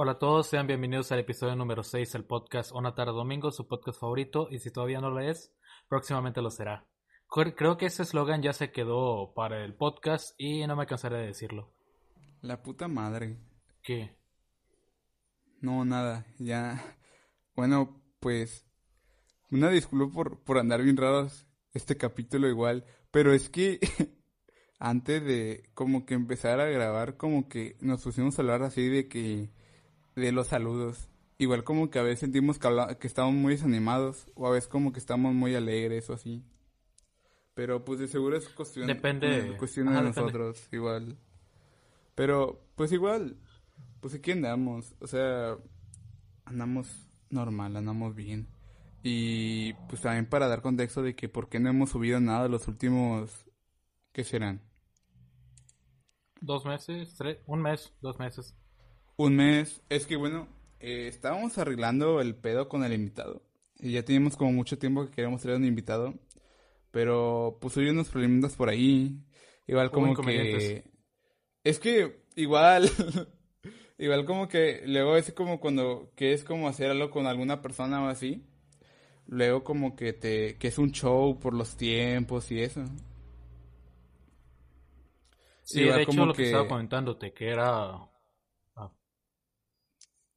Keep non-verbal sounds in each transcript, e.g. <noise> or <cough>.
Hola a todos, sean bienvenidos al episodio número 6 del podcast Una tarde domingo, su podcast favorito, y si todavía no lo es, próximamente lo será. Creo que ese eslogan ya se quedó para el podcast y no me cansaré de decirlo. La puta madre. ¿Qué? No, nada, ya. Bueno, pues. Una disculpa por, por andar bien raros este capítulo igual, pero es que <laughs> antes de como que empezar a grabar, como que nos pusimos a hablar así de que de los saludos. Igual como que a veces sentimos que, que estamos muy desanimados o a veces como que estamos muy alegres o así. Pero pues de seguro es cuestión, depende. cuestión de nosotros, igual. Pero pues igual, pues aquí andamos, o sea, andamos normal, andamos bien. Y pues también para dar contexto de que por qué no hemos subido nada los últimos, ¿qué serán? Dos meses, tres, un mes, dos meses. Un mes. Es que bueno, eh, estábamos arreglando el pedo con el invitado. Y ya teníamos como mucho tiempo que queríamos traer un invitado. Pero pues hubo unos problemas por ahí. Igual como que... Es que igual... <laughs> igual como que luego es como cuando... Que es como hacer algo con alguna persona o así. Luego como que te... Que es un show por los tiempos y eso. Sí, de hecho lo que estaba comentándote, que era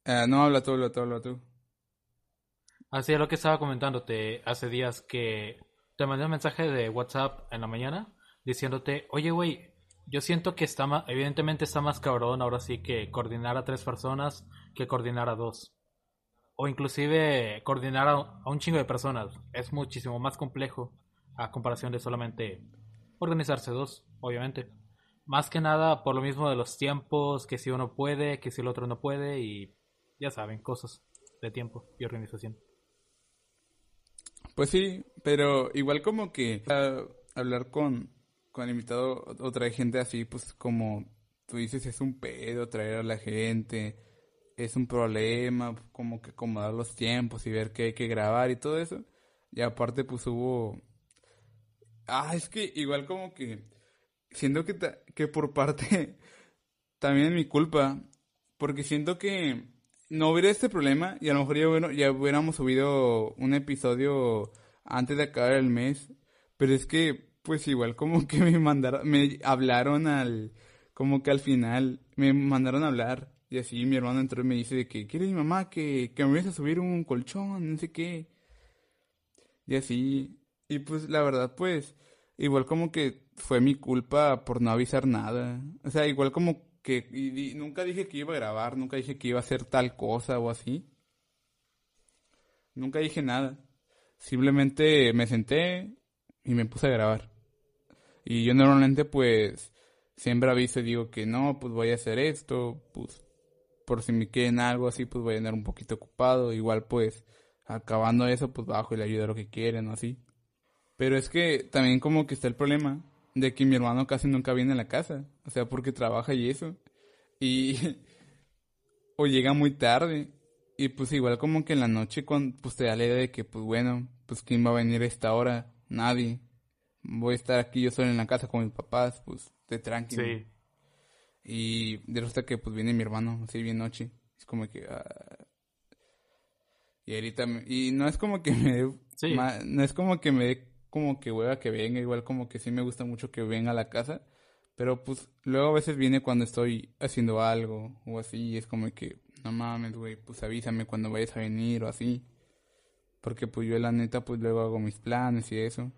eh, no, habla tú, habla tú, habla tú. Así es lo que estaba comentándote hace días que te mandé un mensaje de WhatsApp en la mañana diciéndote, oye, güey, yo siento que está más, evidentemente está más cabrón ahora sí que coordinar a tres personas que coordinar a dos. O inclusive coordinar a, a un chingo de personas. Es muchísimo más complejo a comparación de solamente organizarse dos, obviamente. Más que nada por lo mismo de los tiempos, que si uno puede, que si el otro no puede y ya saben, cosas de tiempo y organización. Pues sí, pero igual como que hablar con, con invitado otra gente así, pues como tú dices, es un pedo traer a la gente, es un problema, como que acomodar los tiempos y ver qué hay que grabar y todo eso. Y aparte pues hubo... Ah, es que igual como que siento que, que por parte <laughs> también es mi culpa, porque siento que no hubiera este problema y a lo mejor ya, bueno, ya hubiéramos subido un episodio antes de acabar el mes. Pero es que, pues igual como que me mandaron, me hablaron al, como que al final, me mandaron a hablar. Y así mi hermano entró y me dice de que, ¿quiere mi mamá que, que me vayas a subir un colchón? No sé qué. Y así, y pues la verdad, pues, igual como que fue mi culpa por no avisar nada. O sea, igual como que nunca dije que iba a grabar, nunca dije que iba a hacer tal cosa o así. Nunca dije nada. Simplemente me senté y me puse a grabar. Y yo normalmente pues siempre aviso y digo que no, pues voy a hacer esto, pues por si me queden algo así, pues voy a andar un poquito ocupado. Igual pues acabando eso, pues bajo y le ayudo a lo que quieren o así. Pero es que también como que está el problema de que mi hermano casi nunca viene a la casa. O sea, porque trabaja y eso. Y. <laughs> o llega muy tarde. Y pues igual como que en la noche con, pues te da la idea de que pues bueno, pues quién va a venir a esta hora, nadie. Voy a estar aquí yo solo en la casa con mis papás, pues de tranquilo. Sí. Y de resulta que pues viene mi hermano, así bien noche. Es como que ah. y ahorita y no es como que me no es como que me dé como que hueva que venga, igual como que sí me gusta mucho que venga a la casa, pero pues luego a veces viene cuando estoy haciendo algo o así, y es como que, no mames, güey, pues avísame cuando vayas a venir o así, porque pues yo la neta pues luego hago mis planes y eso.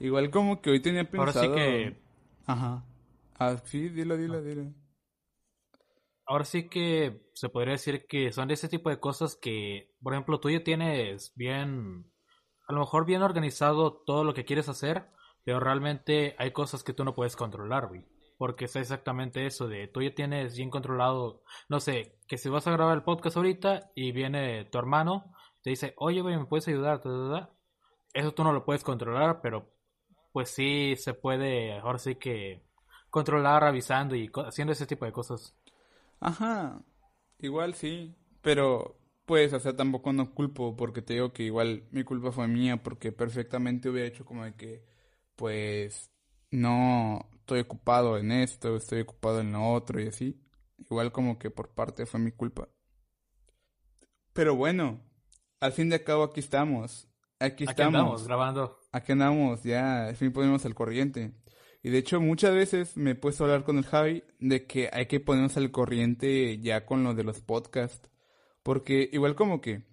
Igual como que hoy tenía pensado... Ahora sí que... Ajá. Ah, sí, dilo, dilo, dilo. Ahora sí que se podría decir que son de ese tipo de cosas que, por ejemplo, tú ya tienes bien a lo mejor bien organizado todo lo que quieres hacer, pero realmente hay cosas que tú no puedes controlar, güey. Porque es exactamente eso de tú ya tienes bien controlado, no sé, que si vas a grabar el podcast ahorita y viene tu hermano, te dice, oye, güey, ¿me puedes ayudar? Eso tú no lo puedes controlar, pero pues sí se puede, ahora sí que controlar avisando y haciendo ese tipo de cosas. Ajá, igual sí, pero pues, o sea, tampoco no culpo porque te digo que igual mi culpa fue mía porque perfectamente hubiera hecho como de que, pues, no estoy ocupado en esto, estoy ocupado en lo otro y así. Igual como que por parte fue mi culpa. Pero bueno, al fin de cabo aquí estamos. Aquí estamos. Aquí andamos grabando. Aquí andamos, ya, al fin ponemos al corriente. Y de hecho muchas veces me he puesto a hablar con el Javi de que hay que ponernos al corriente ya con lo de los podcasts. Porque igual como que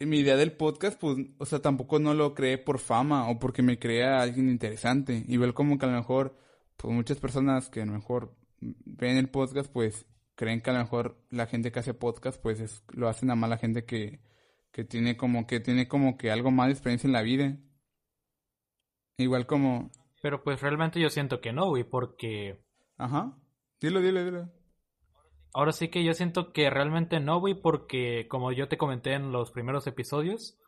mi idea del podcast, pues, o sea, tampoco no lo creé por fama o porque me crea alguien interesante. Igual como que a lo mejor, pues muchas personas que a lo mejor ven el podcast, pues creen que a lo mejor la gente que hace podcast, pues es, lo hacen a mala gente que, que tiene como que tiene como que algo más de experiencia en la vida. Igual como... Pero pues realmente yo siento que no, güey, porque... Ajá. Dilo, dilo, dilo. Ahora sí que yo siento que realmente no, güey, porque como yo te comenté en los primeros episodios,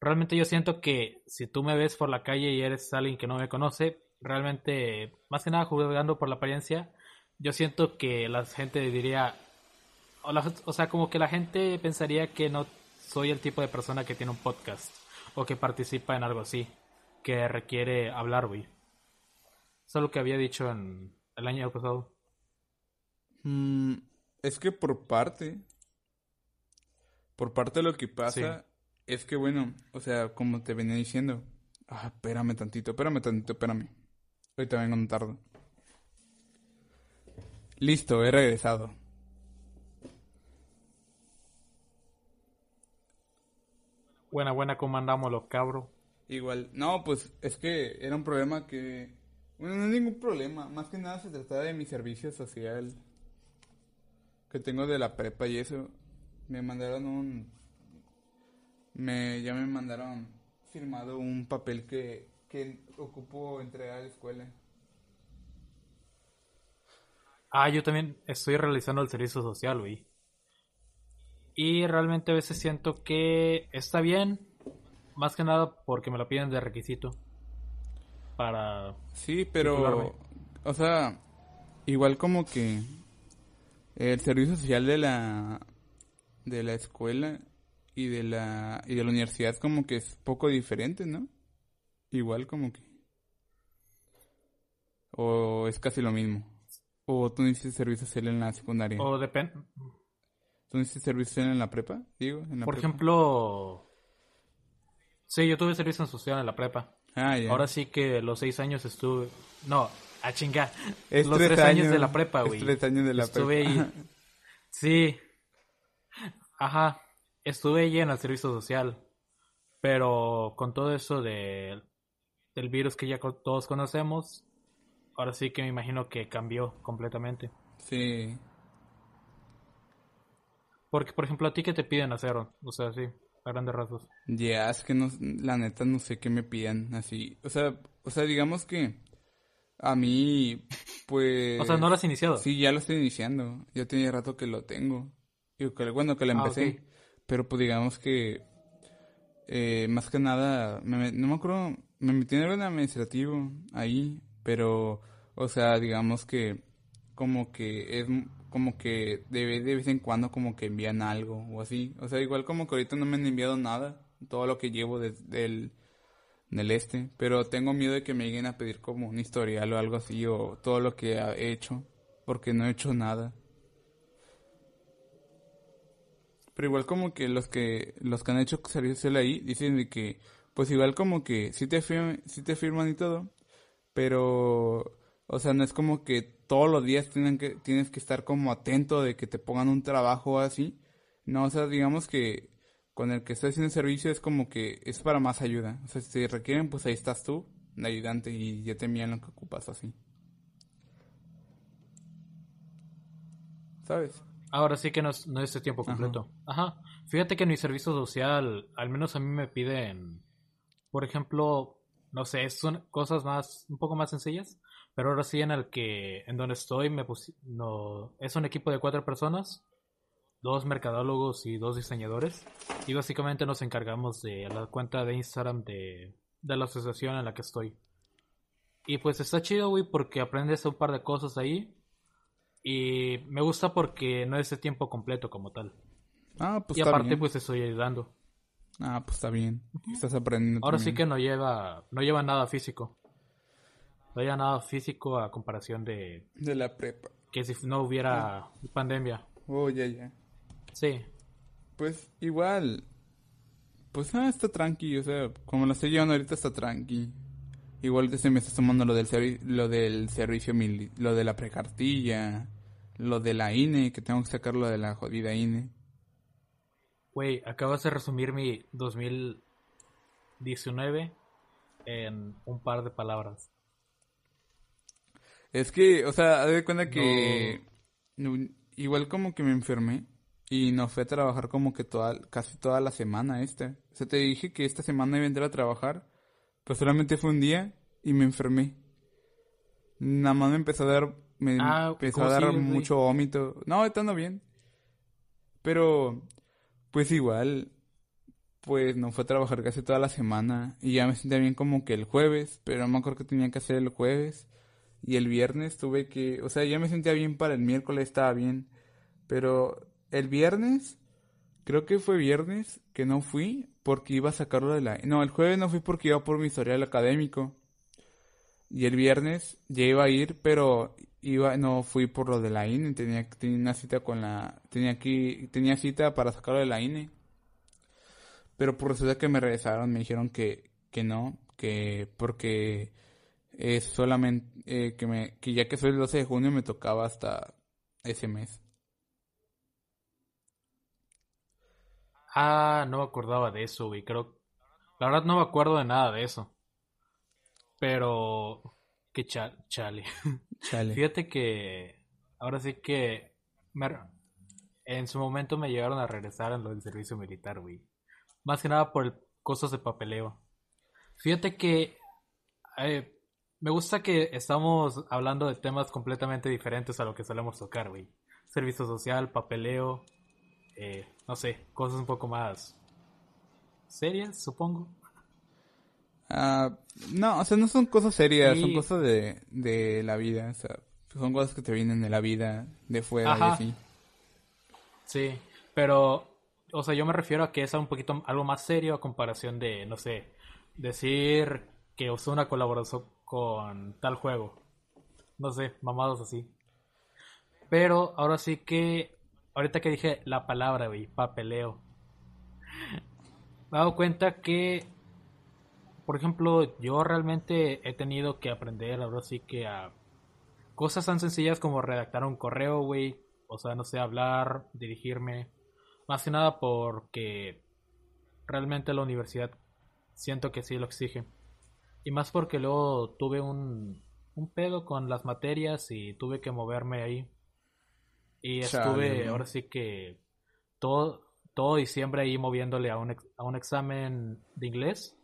realmente yo siento que si tú me ves por la calle y eres alguien que no me conoce, realmente, más que nada jugando por la apariencia, yo siento que la gente diría, o, o sea, como que la gente pensaría que no soy el tipo de persona que tiene un podcast o que participa en algo así, que requiere hablar, güey. Eso es lo que había dicho en el año pasado. Mm, es que por parte, por parte de lo que pasa, es que bueno, o sea, como te venía diciendo, ah, espérame tantito, espérame tantito, espérame. Ahorita vengo un tarde. Listo, he regresado. Buena, buena, ¿cómo andamos los cabros? Igual, no, pues es que era un problema que... Bueno, no es ningún problema, más que nada se trataba de mi servicio social que tengo de la prepa y eso, me mandaron un... Me, ya me mandaron firmado un papel que, que ocupo entregar a la escuela. Ah, yo también estoy realizando el servicio social, güey. Y realmente a veces siento que está bien, más que nada porque me lo piden de requisito. Para... Sí, pero... O sea, igual como que el servicio social de la de la escuela y de la y de la universidad como que es poco diferente, ¿no? Igual como que o es casi lo mismo. O tú no hiciste servicio social en la secundaria. O depende. ¿Tú no hiciste servicio social en la prepa? Digo, en Por ejemplo, sí, yo tuve servicio social en la prepa. Ah, ya. Ahora sí que los seis años estuve, no, a chingar. Los tres, años, de la prepa, güey. tres años de la Estuve Ahí. Sí. Ajá. Estuve ahí en el servicio social. Pero con todo eso de, del virus que ya todos conocemos, ahora sí que me imagino que cambió completamente. Sí. Porque, por ejemplo, a ti, ¿qué te piden hacer? O sea, sí, a grandes rasgos. Ya, es que no, la neta no sé qué me piden así. O sea, o sea, digamos que a mí, pues... <laughs> O sea, ¿no lo has iniciado? Sí, ya lo estoy iniciando. Ya tenía rato que lo tengo. Y que, bueno, que lo ah, empecé. Pero pues digamos que... Eh, más que nada, me, no me acuerdo, me metí en el administrativo ahí, pero, o sea, digamos que como que es como que de, de vez en cuando como que envían algo o así. O sea, igual como que ahorita no me han enviado nada, todo lo que llevo desde el en el este, pero tengo miedo de que me lleguen a pedir como un historial o algo así o todo lo que he hecho, porque no he hecho nada. Pero igual como que los que los que han hecho servicio ahí dicen de que pues igual como que sí te firman, sí te firman y todo, pero o sea, no es como que todos los días tienen que tienes que estar como atento de que te pongan un trabajo así. No, o sea, digamos que con el que estoy haciendo servicio es como que es para más ayuda. O sea, si requieren, pues ahí estás tú, de ayudante, y ya te envían lo que ocupas así. ¿Sabes? Ahora sí que no es, no es tiempo completo. Ajá. Fíjate que en mi servicio social, al menos a mí me piden, por ejemplo, no sé, son cosas más, un poco más sencillas, pero ahora sí en el que, en donde estoy, me no, es un equipo de cuatro personas dos mercadólogos y dos diseñadores. Y básicamente nos encargamos de la cuenta de Instagram de, de la asociación en la que estoy. Y pues está chido, güey, porque aprendes un par de cosas ahí. Y me gusta porque no es de tiempo completo como tal. Ah, pues y aparte, pues estoy ayudando. Ah, pues está bien. Estás aprendiendo. Ahora sí que no lleva, no lleva nada físico. No lleva nada físico a comparación de. De la prepa que si no hubiera pandemia. Oh, ya, ya. Sí. Pues igual, pues ah, está tranqui, o sea, como lo estoy llevando ahorita está tranqui. Igual que se me está sumando lo del, servi- lo del servicio, mili- lo de la precartilla, lo de la INE, que tengo que sacar lo de la jodida. INE. Güey, acabas de resumir mi 2019 en un par de palabras. Es que, o sea, haz de cuenta que no- igual como que me enfermé y no fui a trabajar como que toda, casi toda la semana esta. O sea, te dije que esta semana iba a entrar a trabajar, pues solamente fue un día y me enfermé. Nada más me empezó a dar, me Ah, empezó a ¿cómo dar mucho vómito. No, ahorita ando bien. Pero, pues igual, pues no fue a trabajar casi toda la semana y ya me sentía bien como que el jueves, pero no me acuerdo que tenía que hacer el jueves. Y el viernes tuve que, o sea, ya me sentía bien para el miércoles, estaba bien. Pero el viernes, creo que fue viernes que no fui porque iba a sacarlo de la... No, el jueves no fui porque iba por mi historial académico. Y el viernes ya iba a ir, pero iba, no fui por lo de la INE, tenía, tenía una cita con la... Tenía que, tenía cita para sacarlo de la INE. Pero por resulta que me regresaron, me dijeron que, que no, que porque es solamente eh, que me que ya que soy el 12 de junio me tocaba hasta ese mes. Ah, no me acordaba de eso, güey. Creo. La verdad no me acuerdo de nada de eso. Pero. Que cha- chale. <laughs> Chale. Fíjate que. Ahora sí que. me- en su momento me llegaron a regresar en lo del servicio militar, güey. Más que nada por el cosas de papeleo. Fíjate que. eh, me gusta que estamos hablando de temas completamente diferentes a lo que solemos tocar, güey. Servicio social, papeleo, eh, no sé, cosas un poco más serias, supongo. Ah, no, o sea, no son cosas serias, son cosas de, de la vida, o sea, son cosas que te vienen de la vida, de fuera y así. Sí, pero, o sea, yo me refiero a que es un poquito algo más serio a comparación de, no sé, decir que usó una colaboración con tal juego. No sé, mamados así. Pero ahora sí que, ahorita que dije la palabra, güey, papeleo. Me he dado cuenta que, por ejemplo, yo realmente he tenido que aprender ahora sí que a cosas tan sencillas como redactar un correo, güey. O sea, no sé, hablar, dirigirme. Más que nada porque realmente la universidad siento que sí lo exige. Y más porque luego tuve un, un pedo con las materias y tuve que moverme ahí. Y estuve, ahora sí que todo, todo diciembre ahí moviéndole a un, ex- a un examen de inglés.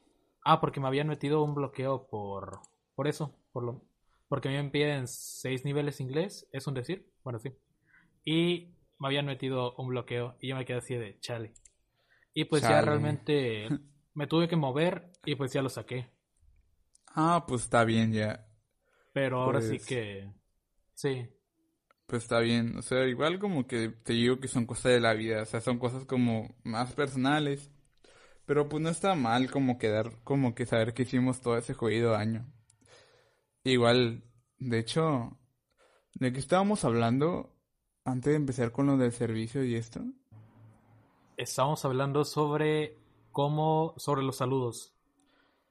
Ah, porque me habían metido un bloqueo por, por eso, por lo, porque me piden seis niveles inglés, es un decir, bueno sí. Y me habían metido un bloqueo y yo me quedé así de chale. Y pues ya realmente <laughs> me tuve que mover y pues ya lo saqué. Ah, pues está bien ya, Pero ahora sí Pues- que sí. Pues está bien, o sea, igual como que te digo que son cosas de la vida, o sea, son cosas como más personales, pero pues no está mal como quedar, como que saber que hicimos todo ese jodido año. Igual, de hecho, ¿de qué estábamos hablando antes de empezar con lo del servicio y esto? Estamos hablando sobre cómo, sobre los saludos.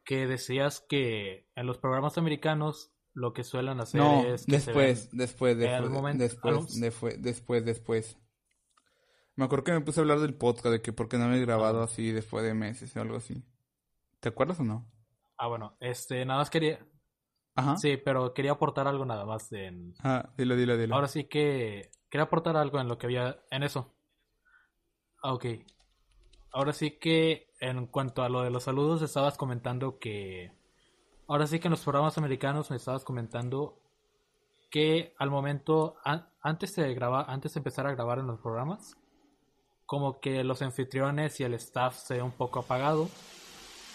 Que decías que en los programas americanos lo que suelen hacer No, es que después, después, después, momento- después, después, después, después. Me acuerdo que me puse a hablar del podcast, de que por qué no me he grabado así después de meses o algo así. ¿Te acuerdas o no? Ah, bueno, este, nada más quería, Ajá. sí, pero quería aportar algo nada más en, Ah, dilo, dilo, dilo. Ahora sí que quería aportar algo en lo que había en eso. Ah, ok. Ahora sí que en cuanto a lo de los saludos estabas comentando que ahora sí que en los programas americanos me estabas comentando que al momento an- antes de grabar antes de empezar a grabar en los programas como que los anfitriones y el staff se ve un poco apagado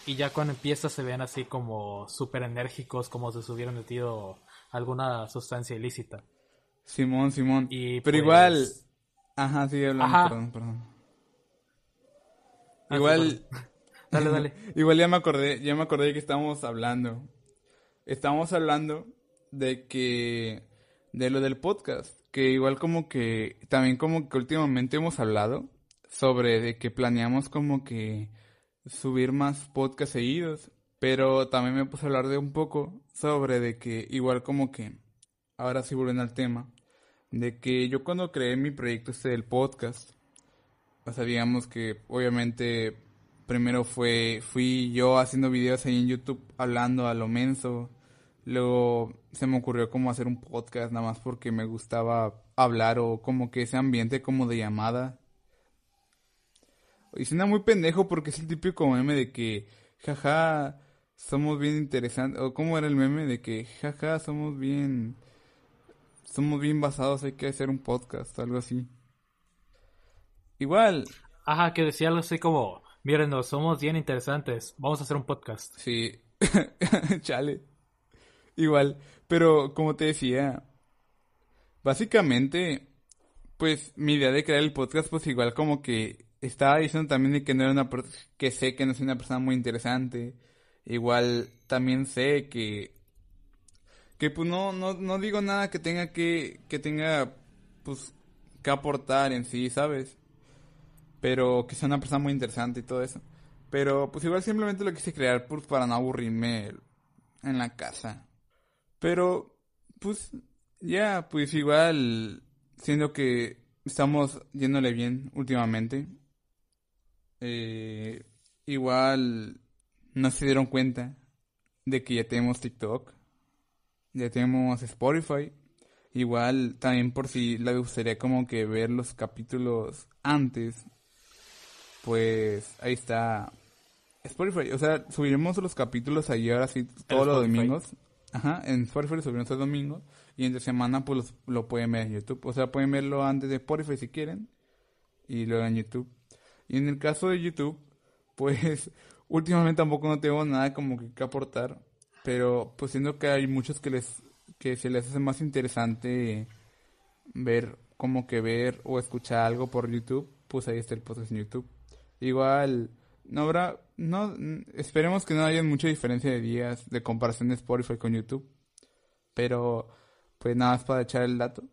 y ya cuando empieza se ven así como súper enérgicos como si se hubieran metido alguna sustancia ilícita. Simón, Simón. Y Pero pues- igual. Ajá, sigue hablando, Ajá. perdón, perdón. Ah, Igual. sí, <laughs> Dale, dale. <laughs> Igual ya me acordé, ya me acordé de que estábamos hablando. Estábamos hablando de que. De lo del podcast. que igual como que, también como que últimamente hemos hablado sobre de que planeamos como que subir más podcasts seguidos, pero también me puse a hablar de un poco sobre de que igual como que, ahora sí volviendo al tema, de que yo cuando creé mi proyecto este del podcast, o sea, digamos que obviamente primero fue, fui yo haciendo videos ahí en YouTube hablando a lo menso, luego se me ocurrió como hacer un podcast nada más porque me gustaba hablar o como que ese ambiente como de llamada. Y suena muy pendejo porque es el típico meme de que, jaja, somos bien interesantes, o cómo era el meme de que, jaja, somos bien, somos bien basados, hay que hacer un podcast, algo así. Igual. Ajá, que decía algo así como, mírenos, somos bien interesantes, vamos a hacer un podcast. Sí, <laughs> chale. Igual, pero como te decía, básicamente, pues mi idea de crear el podcast, pues igual como que estaba diciendo también de que no era una que sé que no soy una persona muy interesante. Igual también sé que que pues no, no, no digo nada que tenga que, que tenga pues que aportar en sí, ¿sabes? Pero que sea una persona muy interesante y todo eso. Pero pues igual simplemente lo quise crear pues, para no aburrirme en la casa. Pero pues ya, pues igual siendo que estamos yéndole bien últimamente. Eh, igual no se dieron cuenta de que ya tenemos TikTok, ya tenemos Spotify. Igual también por si le gustaría como que ver los capítulos antes, pues ahí está Spotify. O sea, subiremos los capítulos ahí ahora sí todos los domingos. Ajá, en Spotify subiremos el domingo y entre semana pues lo pueden ver en YouTube. O sea, pueden verlo antes de Spotify si quieren y luego en YouTube. Y en el caso de YouTube, <laughs> pues últimamente tampoco no tengo nada como que, aportar, pero pues siento que hay muchos que les que se les hace más interesante ver como que ver o escuchar algo por YouTube, pues ahí está el podcast en YouTube. Igual no habrá no esperemos que no haya mucha diferencia de días de comparación de Spotify con YouTube, pero pues nada más para echar el dato.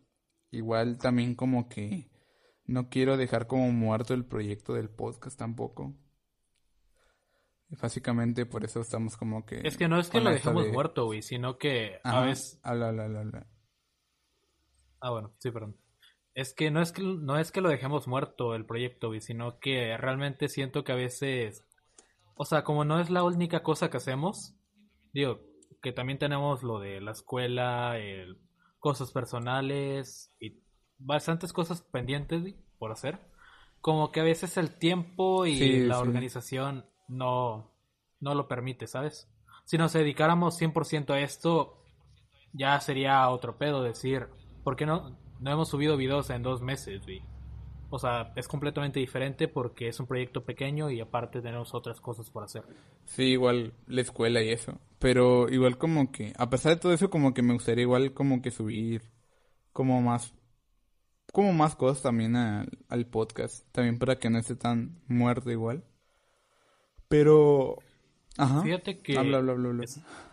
Igual también como que no quiero dejar como muerto el proyecto del podcast tampoco. Básicamente por eso estamos como que... Es que no es que lo dejemos muerto, güey, sino que a veces... Habla, habla, habla, Ah, bueno, sí, perdón. Es que no es que, no es que lo dejemos muerto el proyecto, sino que realmente siento que a veces... O sea, como no es la única cosa que hacemos, digo, que también tenemos lo de la escuela, el, cosas personales y bastantes cosas pendientes por hacer. Como que a veces el tiempo y la organización no, no lo permite, ¿sabes? Si nos dedicáramos 100% a esto, ya sería otro pedo decir, ¿por qué no, no hemos subido videos en dos meses? O sea, es completamente diferente porque es un proyecto pequeño y aparte tenemos otras cosas por hacer. Sí, igual la escuela y eso. Pero igual como que, a pesar de todo eso, como que me gustaría igual como que subir como más como más cosas también al, podcast, también para que no esté tan muerto igual. Pero, ajá. Fíjate que... Habla, habla, habla, habla.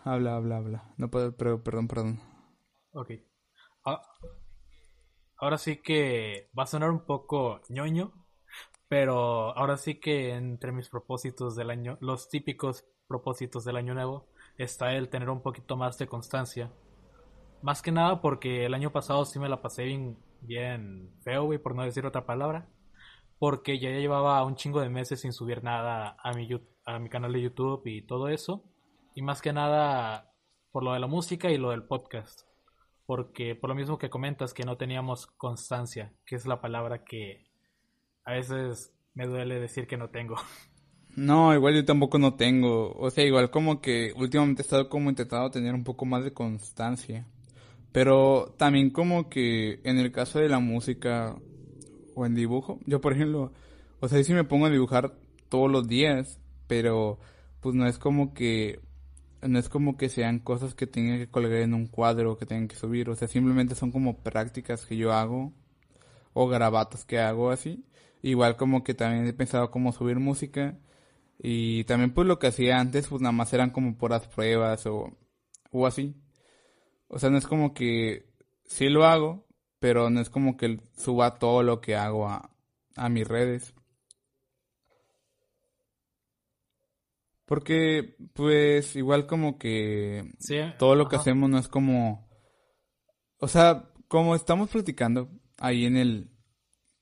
Habla, habla, habla. No puedo, pero, perdón, perdón. Ok. Ah, ahora sí que va a sonar un poco ñoño, pero ahora sí que entre mis propósitos del año, los típicos propósitos del año nuevo, está el tener un poquito más de constancia. Más que nada porque el año pasado sí me la pasé bien bien feo, güey, por no decir otra palabra. Porque ya llevaba un chingo de meses sin subir nada a mi, a mi canal de YouTube y todo eso. Y más que nada por lo de la música y lo del podcast. Porque por lo mismo que comentas que no teníamos constancia, que es la palabra que a veces me duele decir que no tengo. No, igual yo tampoco no tengo. O sea, igual como que últimamente he estado como intentando tener un poco más de constancia. Pero también como que en el caso de la música o en dibujo, yo por ejemplo, o sea, si me pongo a dibujar todos los días, pero pues no es como que no es como que sean cosas que tenga que colgar en un cuadro que tengan que subir, o sea, simplemente son como prácticas que yo hago o grabatos que hago así. Igual como que también he pensado como subir música y también pues lo que hacía antes pues nada más eran como puras pruebas o, o así. O sea, no es como que sí lo hago, pero no es como que suba todo lo que hago a, a mis redes. Porque, pues, igual como que Sí, todo lo que hacemos no es como... O sea, como estamos platicando ahí en el,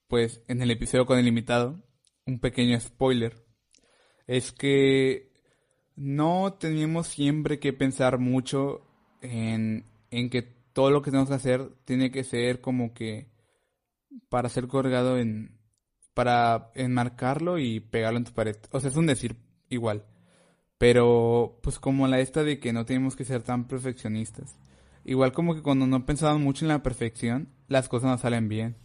pues, en el episodio con el invitado, un pequeño spoiler, es que no tenemos siempre que pensar mucho en, en que todo lo que tenemos que hacer tiene que ser como que para ser colgado en, para enmarcarlo y pegarlo en tu pared. O sea, es un decir igual. Pero, pues como la esta de que no tenemos que ser tan perfeccionistas. Igual como que cuando no pensamos mucho en la perfección, las cosas no salen bien.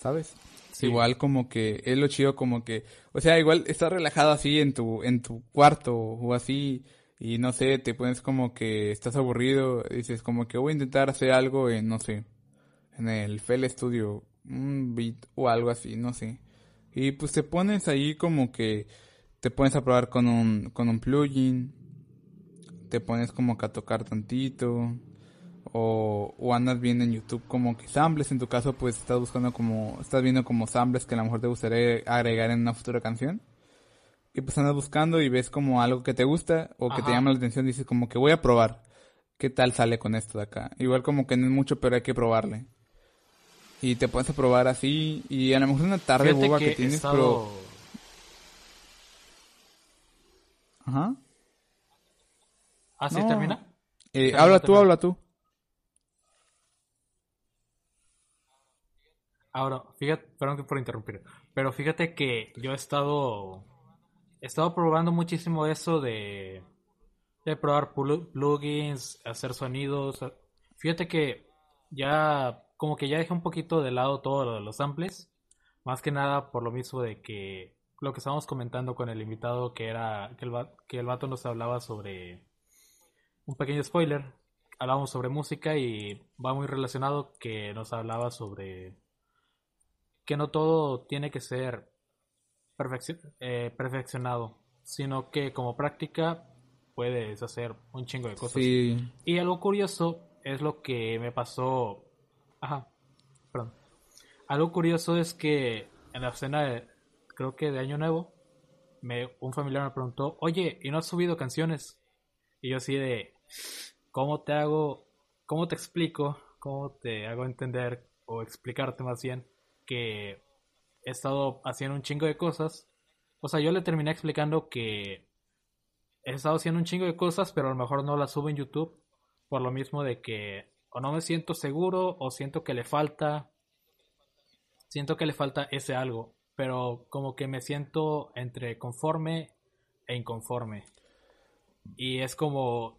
¿Sabes? Sí. Igual como que es lo chido como que, o sea, igual estás relajado así en tu en tu cuarto o así y no sé, te pones como que estás aburrido, dices como que voy a intentar hacer algo en no sé, en el FL Studio, un beat o algo así, no sé. Y pues te pones ahí como que te pones a probar con un con un plugin, te pones como que a tocar tantito o, o andas viendo en YouTube como que samples, en tu caso pues estás buscando como, estás viendo como samples que a lo mejor te gustaría agregar en una futura canción. Y pues andas buscando y ves como algo que te gusta o que te llama la atención, dices como que voy a probar. ¿Qué tal sale con esto de acá? Igual como que no es mucho, pero hay que probarle. Y te pones a probar así y a lo mejor una tarde Fíjate boba que tienes, estado... pero... Ajá. ¿Ah, sí No. termina? Eh, Termina, habla tú, termina. habla tú. Ahora, fíjate, perdón que por interrumpir, pero fíjate que yo he estado, he estado probando muchísimo eso de, de probar plu- plugins, hacer sonidos. Fíjate que ya, como que ya dejé un poquito de lado todo lo de los samples, más que nada por lo mismo de que lo que estábamos comentando con el invitado, que era que el, que el vato nos hablaba sobre un pequeño spoiler, hablábamos sobre música y va muy relacionado que nos hablaba sobre que no todo tiene que ser eh, perfeccionado, sino que como práctica puedes hacer un chingo de cosas. Sí, Y algo curioso es lo que me pasó. Ajá, perdón. Algo curioso es que en la cena, de- creo que de Año Nuevo, me, un familiar me preguntó: Oye, ¿y no has subido canciones? Y yo así de: ¿Cómo te hago, cómo te explico, cómo te hago entender o explicarte más bien que he estado haciendo un chingo de cosas? O sea, yo le terminé explicando que he estado haciendo un chingo de cosas, pero a lo mejor no las subo en YouTube por lo mismo de que o no me siento seguro o siento que le falta siento que le falta ese algo, pero como que me siento entre conforme e inconforme. Y es como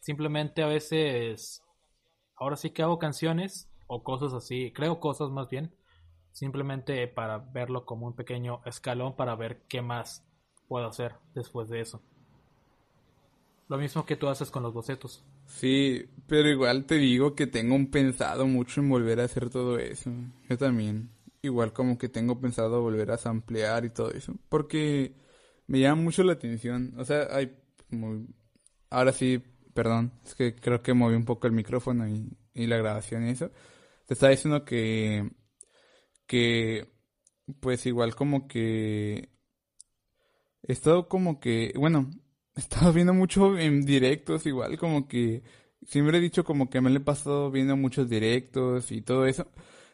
simplemente a veces ahora sí que hago canciones o cosas así, creo cosas más bien, simplemente para verlo como un pequeño escalón para ver qué más puedo hacer después de eso. Lo mismo que tú haces con los bocetos. sí, pero igual te digo que tengo un pensado mucho en volver a hacer todo eso. Yo también. Igual como que tengo pensado volver a samplear y todo eso. Porque me llama mucho la atención. O sea, hay... muy- Ahora sí, perdón. Es que creo que moví un poco el micrófono y, y la grabación y eso. Te estaba diciendo que... Que... Pues igual como que... He estado como que... Bueno, <laughs> he estado viendo mucho en directos igual como que... Siempre he dicho como que me lo he pasado viendo muchos directos y todo eso.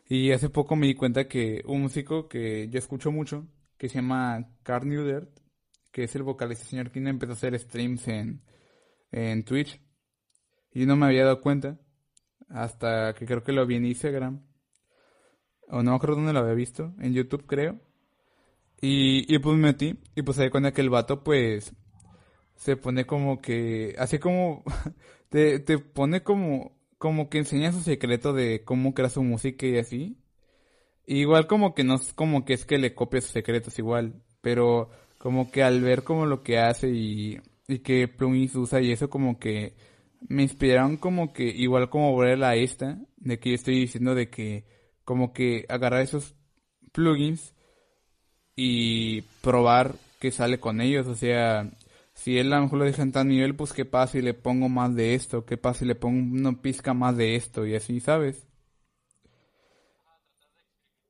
Y hace poco me di cuenta que un músico que yo escucho mucho, que se llama Carl Newdert, que es el vocalista señor King, empezó a hacer streams en, en Twitch. Y yo no me había dado cuenta hasta que creo que lo vi en Instagram. O no me acuerdo dónde lo había visto, en YouTube creo. Y, y pues me metí y pues se di cuenta que el vato pues se pone como que, así como, <laughs> te, te pone como, como que enseña su secreto de cómo crea su música y así. Igual como que no es como que es que le copia sus secretos igual, pero como que al ver como lo que hace y, y que plugins usa y eso como que me inspiraron como que igual como volver a esta, de que yo estoy diciendo de que como que agarrar esos plugins y probar qué sale con ellos, o sea, si él a lo mejor lo deja en tal nivel, pues qué pasa si le pongo más de esto, qué pasa si le pongo una pizca más de esto y así, ¿sabes?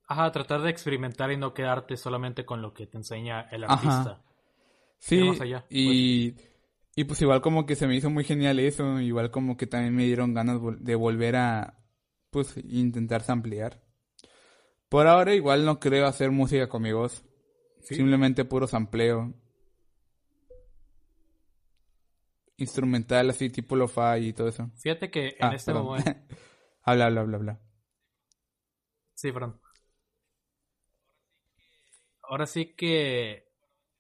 Ajá, tratar de experimentar y no quedarte solamente con lo que te enseña el artista. Sí, y, pues. y pues igual como que se me hizo muy genial eso, igual como que también me dieron ganas de volver a, pues, intentar ampliar. Por ahora igual no creo hacer música con mi voz, simplemente puro sampleo. Instrumental así, tipo lo-fi y todo eso. Fíjate que en ah, este momento... <laughs> habla, habla, habla, habla. Sí, perdón. Ahora sí que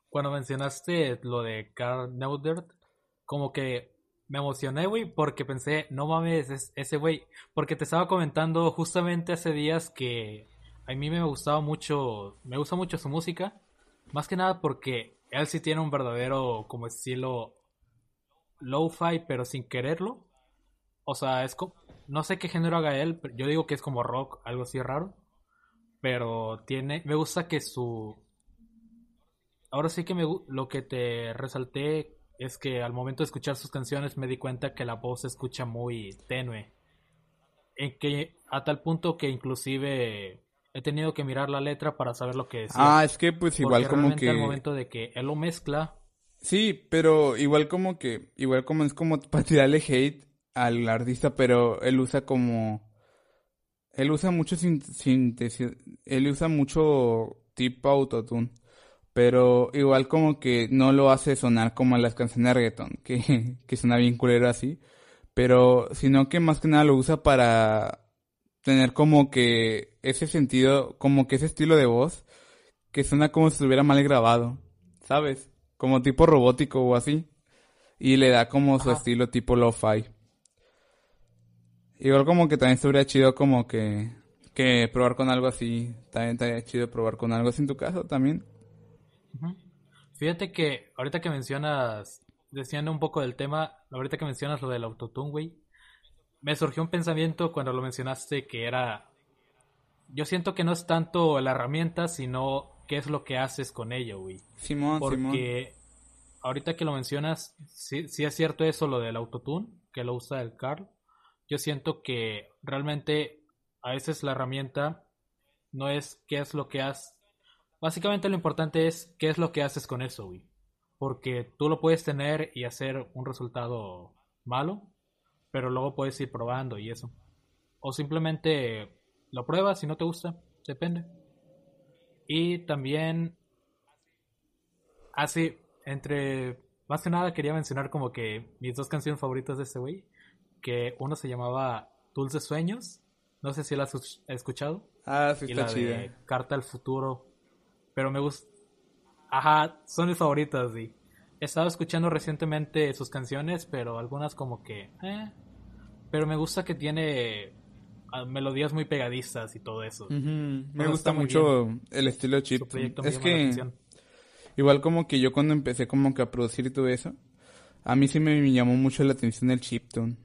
cuando mencionaste lo de Carl Neudert, como que me emocioné, güey, porque pensé, no mames, ese güey, porque te estaba comentando justamente hace días que a mí me gustaba mucho, me gusta mucho su música, más que nada porque él sí tiene un verdadero como estilo lo-fi, pero sin quererlo. O sea, es como, no sé qué género haga él, pero yo digo que es como rock, algo así raro. Pero tiene, me gusta que su ahora sí que me, lo que te resalté es que al momento de escuchar sus canciones me di cuenta que la voz se escucha muy tenue. En que a tal punto que inclusive he tenido que mirar la letra para saber lo que decía. Ah, es que pues igual como que al momento de que él lo mezcla. Sí, pero igual como que igual como es como para tirarle hate al artista, pero él usa como él usa mucho síntesis, él usa mucho tipo autotune pero igual como que no lo hace sonar como las canciones de reggaeton, <laughs> que, que suena bien culero así, pero sino que más que nada lo usa para tener como que ese sentido, como que ese estilo de voz que suena como si estuviera mal grabado, ¿sabes? Como tipo robótico o así. Y le da como su estilo tipo lo-fi. Igual como que también estaría chido como que, que probar con algo así. También estaría chido probar con algo así en tu caso también. Fíjate que ahorita que mencionas, diciendo un poco del tema, ahorita que mencionas lo del autotune, güey, me surgió un pensamiento cuando lo mencionaste que era, yo siento que no es tanto la herramienta, sino qué es lo que haces con ello, güey. Simón, Porque ahorita que lo mencionas, sí, sí es cierto eso, lo del autotune, que lo usa el Carl. Yo siento que realmente a veces la herramienta no es qué es lo que has Básicamente lo importante es qué es lo que haces con eso, güey. Porque tú lo puedes tener y hacer un resultado malo, pero luego puedes ir probando y eso. O simplemente lo pruebas si no te gusta, depende. Y también, así, entre, más que nada quería mencionar como que mis dos canciones favoritas de este güey, que uno se llamaba Dulces Sueños, no sé si la has escuchado. Ah, sí, y está la de Carta al Futuro pero me gusta. Ajá, son mis favoritas, sí. He estado escuchando recientemente sus canciones, pero algunas como que. Eh. Pero me gusta que tiene ah, melodías muy pegadizas y todo eso. Me gusta mucho el estilo chip. Es que igual como que yo cuando empecé como que a producir y todo eso, a mí sí me llamó mucho la atención el chiptune.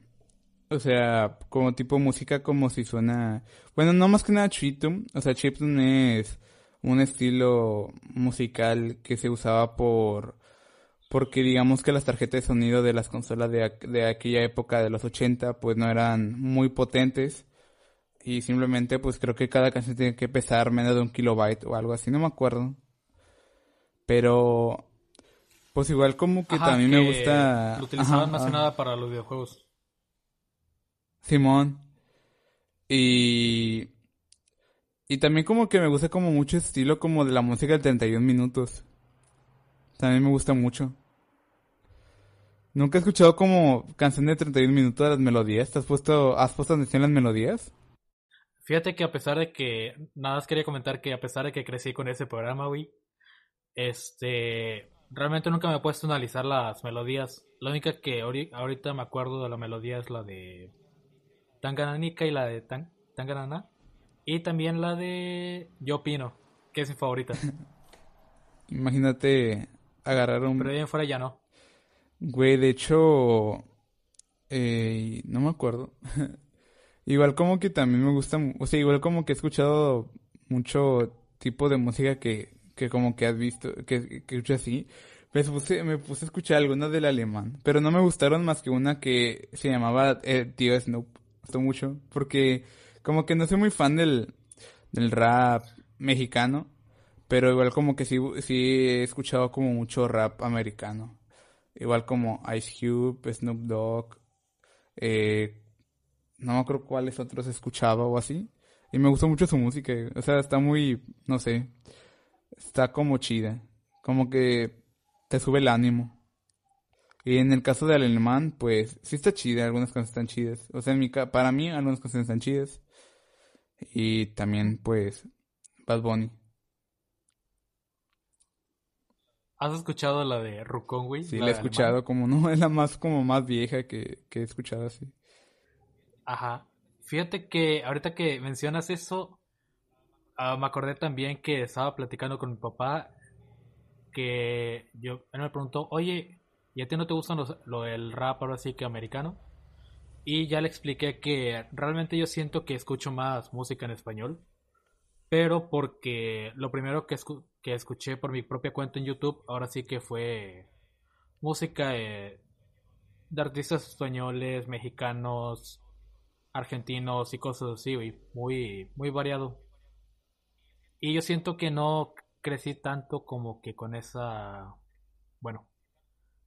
O sea, como tipo música como si suena, bueno, no más que nada chiptune, o sea, chiptune es un estilo musical que se usaba por porque digamos que las tarjetas de sonido de las consolas de, de aquella época de los 80 pues no eran muy potentes y simplemente pues creo que cada canción tiene que pesar menos de un kilobyte o algo así, no me acuerdo. Pero pues igual como que también me gusta... Lo utilizaban más que nada para los videojuegos. Simón. Y y también como que me gusta como mucho estilo como de la música de 31 minutos. También me gusta mucho. Nunca he escuchado como canción de 31 minutos de las melodías. ¿Te has puesto, has puesto atención a las melodías? Fíjate que a pesar de que, nada más quería comentar que a pesar de que crecí con ese programa, güey, este, realmente nunca me he puesto a analizar las melodías. La única que ahorita me acuerdo de la melodía es la de Tangananika y la de Tang Tanganana. Y también la de Yo Opino, que es mi favorita. <laughs> Imagínate agarrar un... Pero de ahí en fuera ya no. Güey, de hecho... Eh, no me acuerdo. <laughs> igual como que también me gusta... O sea, igual como que he escuchado mucho tipo de música que, que como que has visto, que, que así. Me puse, a escuchar algunas del alemán, pero no me gustaron más que una que se llamaba eh, Tío Snoop. Gustó mucho, porque como que no soy muy fan del, del rap mexicano, pero igual como que sí, sí he escuchado como mucho rap americano. Igual como Ice Cube, Snoop Dogg, eh, no me acuerdo cuáles otros escuchaba o así. Y me gustó mucho su música, o sea, está muy, no sé, está como chida, como que te sube el ánimo. Y en el caso del alemán, pues sí está chida, algunas canciones están chidas. O sea, en mi para mí algunas canciones están chidas. Y también, pues, Bad Bunny. ¿Has escuchado la de Rukon, güey? Sí, la, he escuchado, como <laughs> no, es la más como más vieja que, que he escuchado así. Ajá. Fíjate que ahorita que mencionas eso, ah, me acordé también que estaba platicando con mi papá que yo él me preguntó, oye, ¿y a ti no te gusta lo del rap ahora sí que americano? Y ya le expliqué que realmente yo siento que escucho más música en español, pero porque lo primero que, que escuché por mi propia cuenta en YouTube ahora sí que fue música de artistas españoles, mexicanos, argentinos y cosas así, muy, muy variado. Y yo siento que no crecí tanto como que con esa, bueno,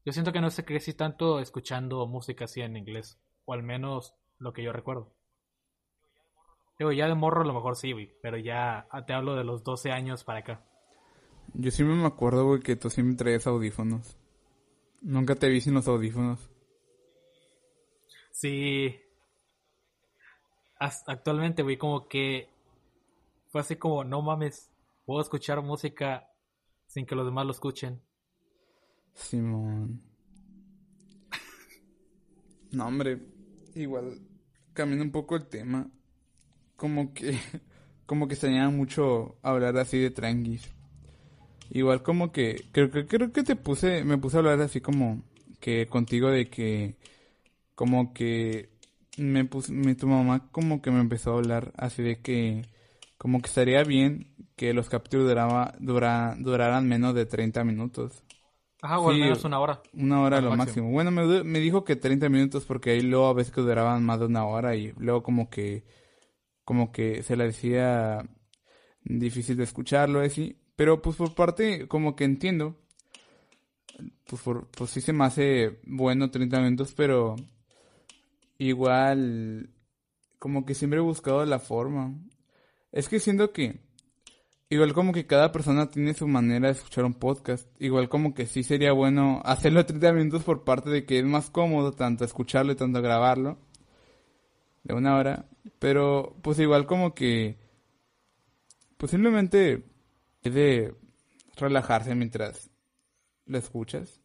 yo siento que no se crecí tanto escuchando música así en inglés, o al menos lo que yo recuerdo. Digo, ya de morro a lo mejor sí, güey, pero ya te hablo de los 12 años para acá. Yo sí me acuerdo, güey, que tú me traías audífonos. Nunca te vi sin los audífonos. Sí, actualmente, güey, como que fue así como, no mames, puedo escuchar música sin que los demás lo escuchen. Simón. <laughs> no, hombre, igual, cambiando un poco el tema, como que, <laughs> como que extrañaba mucho hablar así de tranquis. Igual como que, creo que, creo que te puse, me puse a hablar así como que contigo de que, como que me puse, tu mamá como que me empezó a hablar así de que como que estaría bien que los capítulos duraba, dura, duraran menos de 30 minutos. Ajá, o al menos una hora. Una hora lo máximo. Bueno, me, me, dijo que 30 minutos porque ahí luego a veces que duraban más de una hora y luego como que como que se le decía difícil de escucharlo así, pero pues por parte como que entiendo. Pues, por, pues sí se me hace bueno 30 minutos, pero igual, como que siempre he buscado la forma. Es que siento que, igual como que cada persona tiene su manera de escuchar un podcast. Igual como que sí sería bueno hacerlo <laughs> 30 minutos por parte de que es más cómodo tanto escucharlo y tanto grabarlo. De una hora. Pero pues igual como que, simplemente es de relajarse mientras lo escuchas.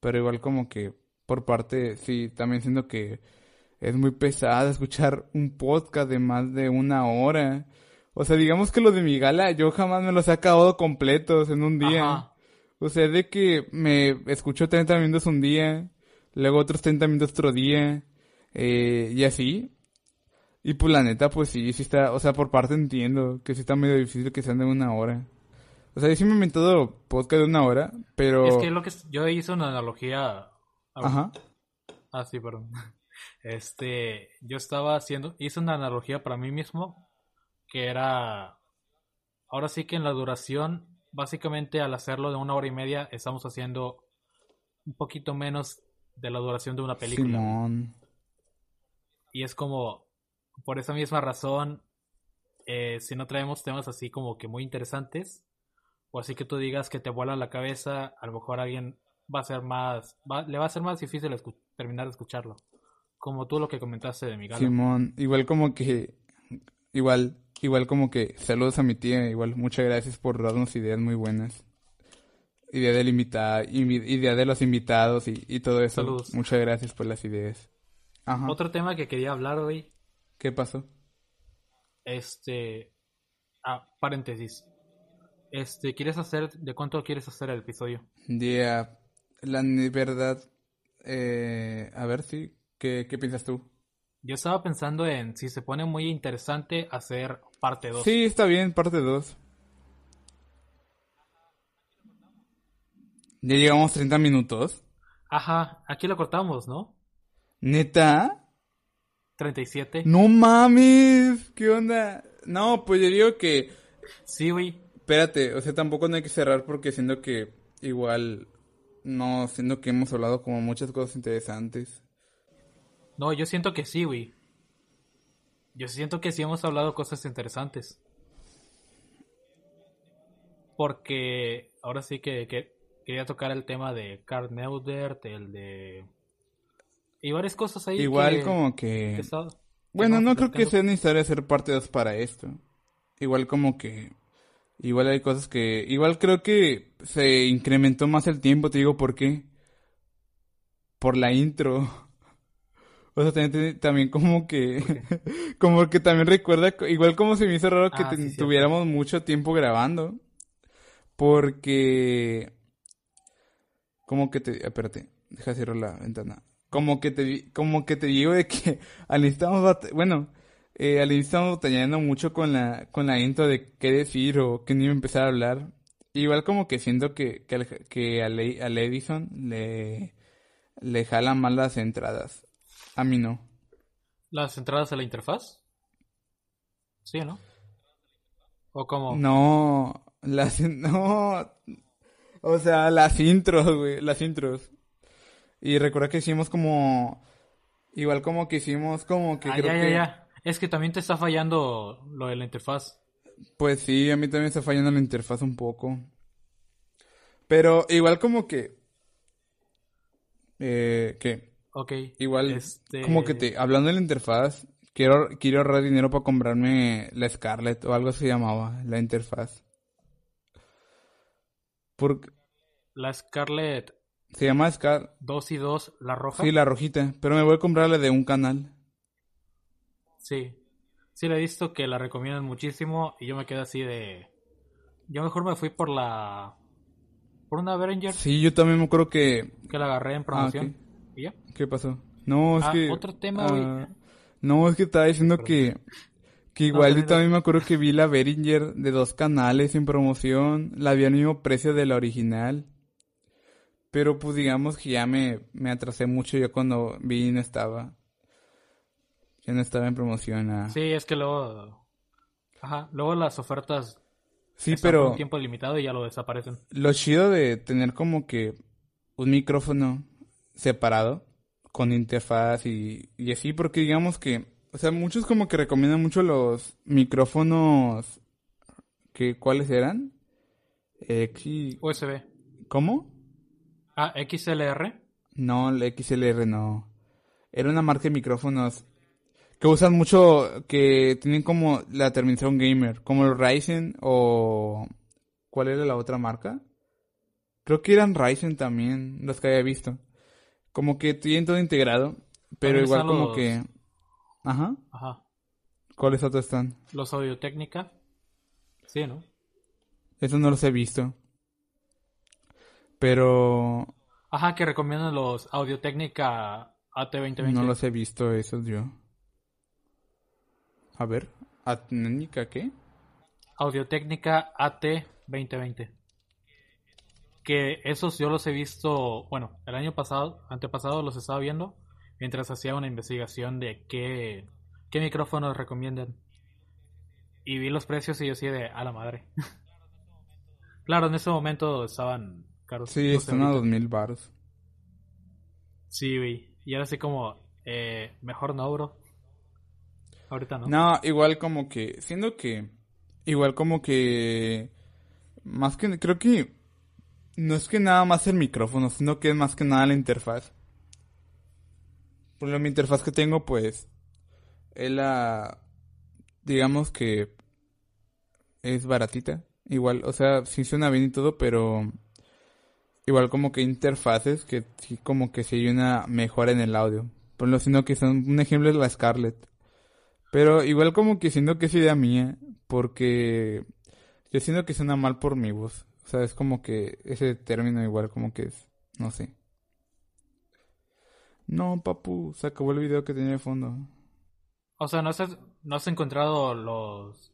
Pero igual como que por parte, sí, también siento que es muy pesada escuchar un podcast de más de una hora. O sea, digamos que lo de mi gala, yo jamás me los he acabado completos en un día. O sea, de que me escucho 30 minutos un día, luego otros 30 minutos otro día, eh, y así. Y pues la neta, pues sí, sí está, o sea, por parte entiendo que sí está medio difícil que sean de una hora. O sea, yo sí me he inventado podcast de una hora, pero... Es que lo que yo hice una analogía... Ajá. Ah, sí, perdón. Este, yo estaba haciendo, hice una analogía para mí mismo, que era, ahora sí que en la duración, básicamente al hacerlo de una hora y media, estamos haciendo un poquito menos de la duración de una película. Y es como, por esa misma razón, eh, si no traemos temas así como que muy interesantes, o así que tú digas que te vuela la cabeza, a lo mejor alguien va a ser más, le va a ser más difícil terminar de escucharlo como tú lo que comentaste de mi gala. Simón, igual como que, igual, igual como que, saludos a mi tía, igual, muchas gracias por darnos ideas muy buenas. Idea del invitado, idea de los invitados y, y todo eso. Saludos. Muchas gracias por las ideas. Ajá. Otro tema que quería hablar hoy. ¿Qué pasó? Este, ah, paréntesis. Este, ¿quieres hacer, de cuánto quieres hacer el episodio? Día, la verdad, eh, a ver si, ¿Qué, piensas tú? Yo estaba pensando en si se pone muy interesante hacer parte 2. Sí, está bien, parte 2. Ya llegamos 30 minutos. Ajá, aquí lo cortamos, ¿no? ¿Neta? 37. No mames, ¿qué onda? No, pues yo digo que... Sí, güey. Espérate, o sea, tampoco no hay que cerrar porque siento que igual... No, siento que hemos hablado como muchas cosas interesantes. No, yo siento que sí, güey. Yo siento que sí hemos hablado cosas interesantes. Porque ahora sí que, que quería tocar el tema de Carl Neudert, el de... Y varias cosas ahí. Igual que- como que Bueno, no no, creo que sea necesario hacer parte 2 para esto. Igual como que... Igual hay cosas que... Igual creo que se incrementó más el tiempo, te digo por qué. Por la intro. O sea, también, también como que... <laughs> como que también recuerda... Igual como se me hizo raro que Ah, sí, tuviéramos mucho tiempo grabando. Porque... Como que te... Espérate, deja cerrar la ventana. Como que te, como que te digo de que <laughs> al inicio estamos bueno, eh, al inicio estamos batallando mucho con la, con la intro de qué decir o qué ni empezar a hablar. Igual como que siento que, que, al, que al, al Edison le, le jalan mal las entradas. A mí no. ¿Las entradas a la interfaz? Sí, ¿no? ¿O como No, las, <laughs> no, o sea, las intros, güey, las intros. Y recuerda que hicimos como, igual como que hicimos como que Ah, creo ya, ya, que, ya. Es que también te está fallando lo de la interfaz. pues sí, a mí también está fallando la interfaz un poco. Pero igual como que, eh, que, Ok. igual, Este- como que te, hablando de la interfaz, quiero, quiero ahorrar dinero para comprarme la Scarlett o algo se llamaba, la interfaz. Porque, La Scarlett se llama Scar, 2 y 2, la roja. Sí, la rojita. Pero me voy a comprar la de un canal. Sí. Sí, le he visto que la recomiendan muchísimo y yo me quedé así de... Yo mejor me fui por la... Por una Behringer Sí, yo también me acuerdo que... que la agarré en promoción. Ah, ¿Y ya? ¿Qué pasó? No, es Ah, que... otro tema, güey. ah, no, es que estaba diciendo que... Que igual yo también me acuerdo que vi la Behringer de dos canales en promoción. La vi al mismo precio de la original. Pero pues digamos que ya me, me atrasé mucho. Yo cuando vi no estaba. Ya no estaba en promoción. ah. Sí, es que luego... Ajá, luego las ofertas sí están por pero... un tiempo limitado y ya lo desaparecen. Lo chido de tener como que un micrófono separado con interfaz y, y así, porque digamos que, o sea, muchos como que recomiendan mucho los micrófonos que, ¿cuáles eran? X, USB. ¿cómo? Ah, XLR. No, el XLR no. Era una marca de micrófonos que usan mucho, que tienen como la terminación gamer, como el Ryzen o... ¿Cuál era la otra marca? Creo que eran Ryzen también, los que había visto. Como que tienen todo integrado, pero igual como que... Ajá. Ajá. ¿Cuáles otros están? Los Audio Técnica. Sí, ¿no? Esos no los he visto. Pero Ajá, que recomiendan los Audio Técnica AT2020. no los he visto esos yo. A ver, ¿Atnénica qué? Audio Técnica AT2020. Que esos yo los he visto, bueno, el año pasado, antepasado los estaba viendo mientras hacía una investigación de qué, qué micrófonos recomiendan. Y vi los precios y yo así de a la madre. <laughs> claro, en ese momento estaban caros. Sí, están a dos mil baros. Sí, güey. Y ahora sí como, eh, mejor no, bro. Ahorita no. No, igual como que, siendo que, igual como que, más que, creo que, no es que nada más el micrófono, sino que es más que nada la interfaz. Por lo mi interfaz que tengo, pues, es la, digamos que, es baratita. Igual, o sea, sí suena bien y todo, pero, igual como que interfaces que sí como que sí hay una mejora en el audio. Por lo sino que son, un ejemplo es la Scarlett. Pero igual como que siento que es idea mía, porque yo siento que suena mal por mi voz. O sea, es como que ese término igual como que es, no sé. No, papu, se acabó el video que tenía de fondo. O sea, no has, no has encontrado los...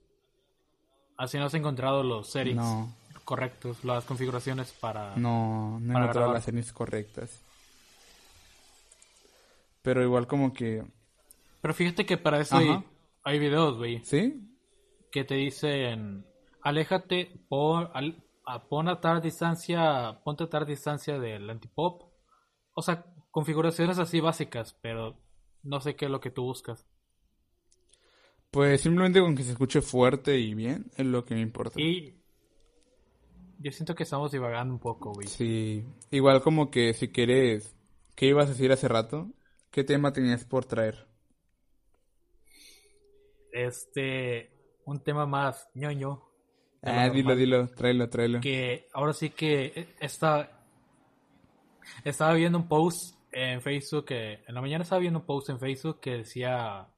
Así no has encontrado los settings No, correctos, las configuraciones para... no, no he encontrado grabar. las series correctas. Pero igual como que, Pero fíjate que para eso hay, hay videos, güey. ¿sí? que te dicen, aléjate, al- a, pon a tal distancia, ponte a tal distancia del antipop. O sea, configuraciones así básicas, pero no sé qué es lo que tú buscas. Pues simplemente con que se escuche fuerte y bien es lo que me importa. Y yo siento que estamos divagando un poco, güey. Sí, igual como que si quieres, ¿qué ibas a decir hace rato? ¿Qué tema tenías por traer? Este, un tema más ñoño. Ah, dilo, normal. dilo, tráelo, tráelo. que ahora sí que eh, está estaba viendo un post en Facebook que en la mañana estaba viendo un post en Facebook que decía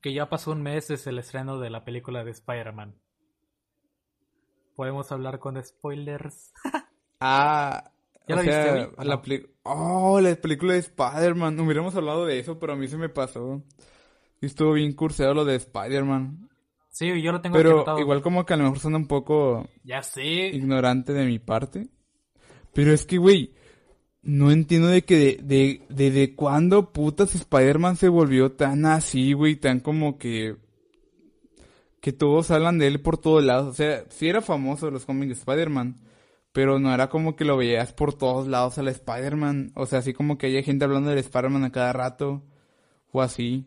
que ya pasó un mes desde el estreno de la película de Spider-Man. Podemos hablar con spoilers. <laughs> Ah, ¿Ya la viste, sea, la no? peli- Oh, la película de Spider-Man. Hubiéramos hablado de eso, pero a mí se me pasó. Y estuvo bien curseado lo de Spider-Man. Sí, yo lo tengo Pero anotado. igual como que a lo mejor suena un poco Ya sé. ignorante de mi parte. Pero es que, güey, no entiendo de que de, de, de, de cuándo putas Spider-Man se volvió tan así, güey, tan como que... Que todos hablan de él por todos lados. O sea, sí era famoso los cómics de Spider-Man. Pero no era como que lo veías por todos lados al Spider-Man. O sea, así como que haya gente hablando del Spider-Man a cada rato. O así.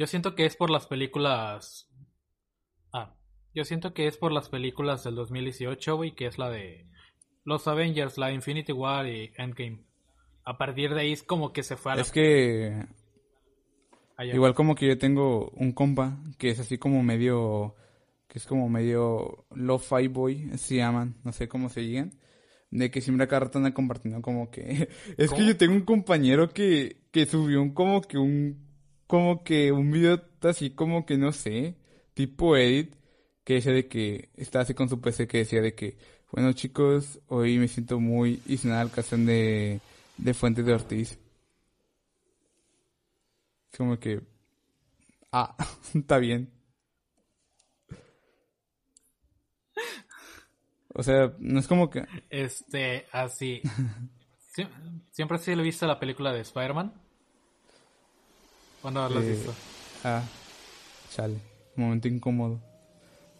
Yo siento que es por las películas. Ah, yo siento que es por las películas del 2018, güey, que es la de los Avengers, la de Infinity War y Endgame. A partir de ahí es como que se fue a la Es que allá. Igual como que yo tengo un compa que es así como medio, que es como medio lo-fi boy, se llaman, no sé cómo se digan, de que siempre acá rato anda compartiendo como que, <laughs> es que yo tengo un compañero que, que subió un como que un, como que un video así como que no sé, tipo edit, que decía de que, estaba así con su PC que decía de que, bueno chicos, hoy me siento muy y la canción de, de Fuentes de Ortiz. Es como que. Ah, <laughs> está bien. O sea, no es como que. Este, así. <laughs> Sie- ¿Siempre sí le viste la película de Spider-Man? ¿O no la has Eh, visto? Ah, chale. Momento incómodo.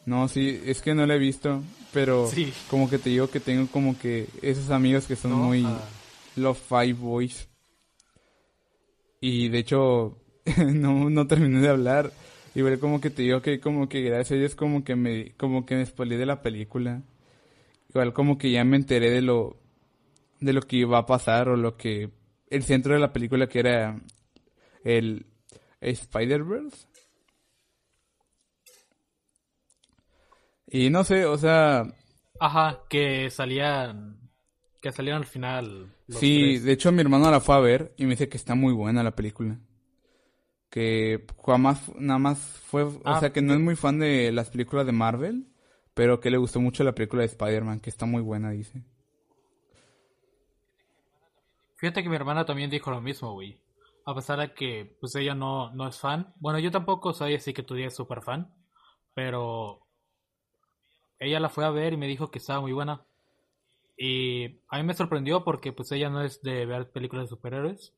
No, sí, es que no la he visto, pero Sí. como que te digo que tengo como que esos amigos que son ¿No? muy Ah, los Five Boys. Y de hecho, <laughs> no, no terminé de hablar. Igual como que te digo que como que gracias a ellos como que me, como que me spoileé de la película. Igual como que ya me enteré de lo, de lo que iba a pasar o lo que, el centro de la película que era el Spider-Verse. Y no sé, o sea, Ajá, que salían. Que salían al final. Sí, tres. de hecho mi hermano la fue a ver y me dice que está muy buena la película. Que jamás, nada más fue, o Ah, sea que no es muy fan de las películas de Marvel, pero que le gustó mucho la película de Spider-Man, que está muy buena, dice. Fíjate que mi hermana también dijo lo mismo, güey. A pesar de que, pues ella no, no es fan. Bueno, yo tampoco soy así que tú digas súper fan. Pero ella la fue a ver y me dijo que estaba muy buena. Y a mí me sorprendió porque pues ella no es de ver películas de superhéroes.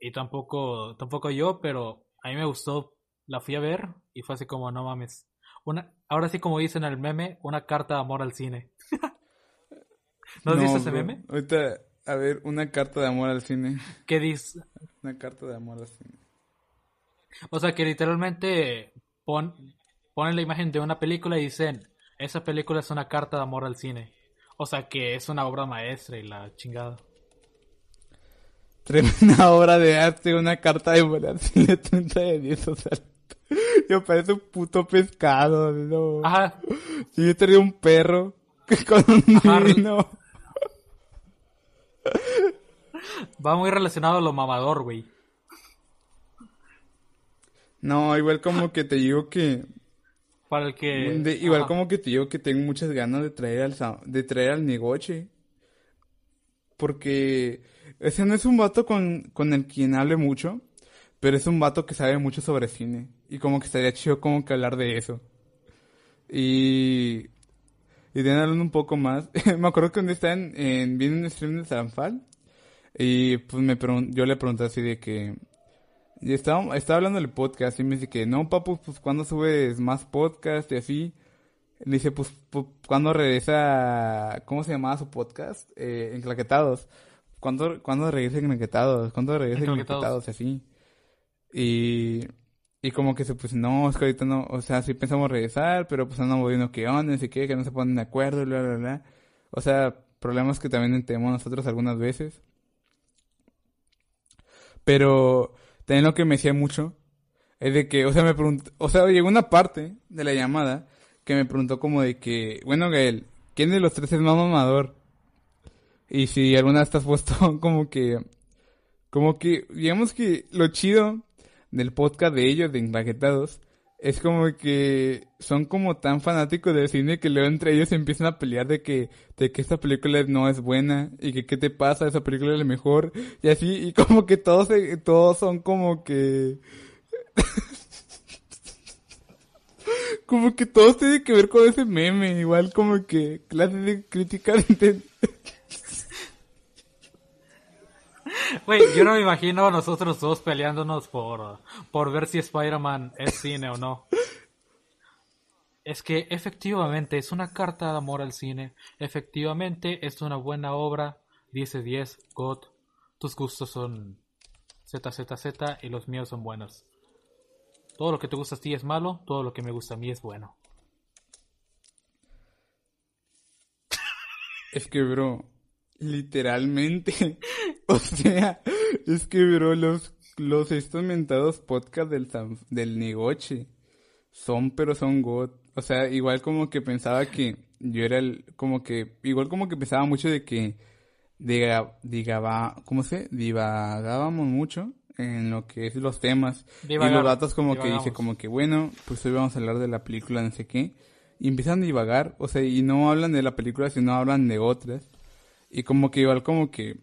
Y tampoco, tampoco yo, pero a mí me gustó. La fui a ver y fue así como, no mames. Una, ahora sí como dicen en el meme, una carta de amor al cine. <laughs> ¿No has visto ese meme? Ahorita, a ver, una carta de amor al cine. ¿Qué dice? Una carta de amor al cine. O sea, que literalmente pon, ponen la imagen de una película y dicen, esa película es una carta de amor al cine. O sea, que es una obra maestra y la chingada. Tremenda <laughs> obra de arte, una carta de amor al cine, <laughs> 30 de 10, o sea, yo parece un puto pescado, no. Ajá, Si yo tenía un perro <laughs> con un Ajá. Va muy relacionado a lo mamador, güey. No, igual como que te digo que... Para el que... de- igual ajá. como que te digo que tengo muchas ganas de traer al, de traer al negoche. Porque ese no es un vato con, con el quien hable mucho, pero es un vato que sabe mucho sobre cine. Y como que estaría chido como que hablar de eso. Y... Y de hablando un poco más. <laughs> me acuerdo que donde estaban en, viendo un stream de Sanfal. Y pues me yo le pregunté así de que... Y estaba, estaba hablando del podcast y me dice que, no, papu, pues ¿cuándo subes más podcast y así? Le dice, pues, pues ¿cuándo regresa, ¿cómo se llamaba su podcast? Eh, Enclaquetados. ¿Cuándo, ¿Cuándo regresa Enclaquetados? ¿Cuándo regresa Enclaquetados? Y así. Y, y como que se, pues no, es que ahorita no, o sea, sí pensamos regresar, pero pues andamos viendo qué onda, no qué, que no se ponen de acuerdo, bla, bla, bla. O sea, problemas que también tenemos nosotros algunas veces. Pero también lo que me decía mucho es de que, o sea, me preguntó, o sea, llegó una parte de la llamada que me preguntó como de que, bueno, Gael, ¿quién de los tres es más mamador? Y si alguna vez estás <laughs> puesto como que, como que, digamos que lo chido del podcast de ellos, de Empaquetados, es como que son como tan fanáticos del cine que luego entre ellos empiezan a pelear de que, de que esta película no es buena y que qué te pasa, esa película es la mejor. Y así, y como que todos, todos son como que... <laughs> como que todos tienen que ver con ese meme, igual como que clase de crítica de... <laughs> Güey, yo no me imagino a nosotros dos peleándonos por, por ver si Spider-Man es cine o no. Es que efectivamente es una carta de amor al cine. Efectivamente es una buena obra. Dice 10, God. Tus gustos son ZZZ y los míos son buenos. Todo lo que te gusta a ti es malo, todo lo que me gusta a mí es bueno. Es que, bro, literalmente <laughs> O sea, es que, bro, los, los estos mentados podcast del, del negoche son, pero son God. O sea, igual como que pensaba que yo era el, como que, igual como que pensaba mucho de que, diga, digaba, ¿cómo se? Divagábamos mucho en lo que es los temas. y los datos como que dice, como que, bueno, pues hoy vamos a hablar de la película, no sé qué. Y empiezan a divagar, o sea, y no hablan de la película, sino hablan de otras. Y como que igual como que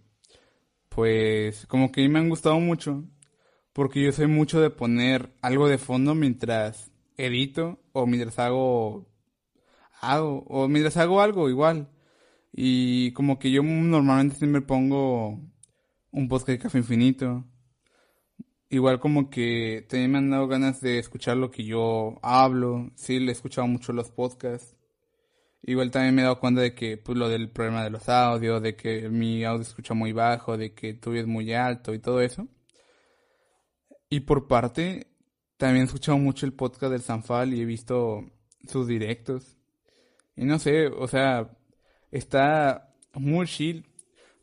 pues como que me han gustado mucho, porque yo soy mucho de poner algo de fondo mientras edito o mientras hago, hago, o mientras hago algo igual. Y como que yo normalmente siempre pongo un podcast de Café Infinito. Igual como que también me han dado ganas de escuchar lo que yo hablo. Sí, le he escuchado mucho los podcasts. Igual también me he dado cuenta de que, pues, lo del problema de los audios, de que mi audio escucha muy bajo, de que tuyo es muy alto y todo eso. Y por parte, también he escuchado mucho el podcast del Sanfal y he visto sus directos. Y no sé, o sea, está muy chill.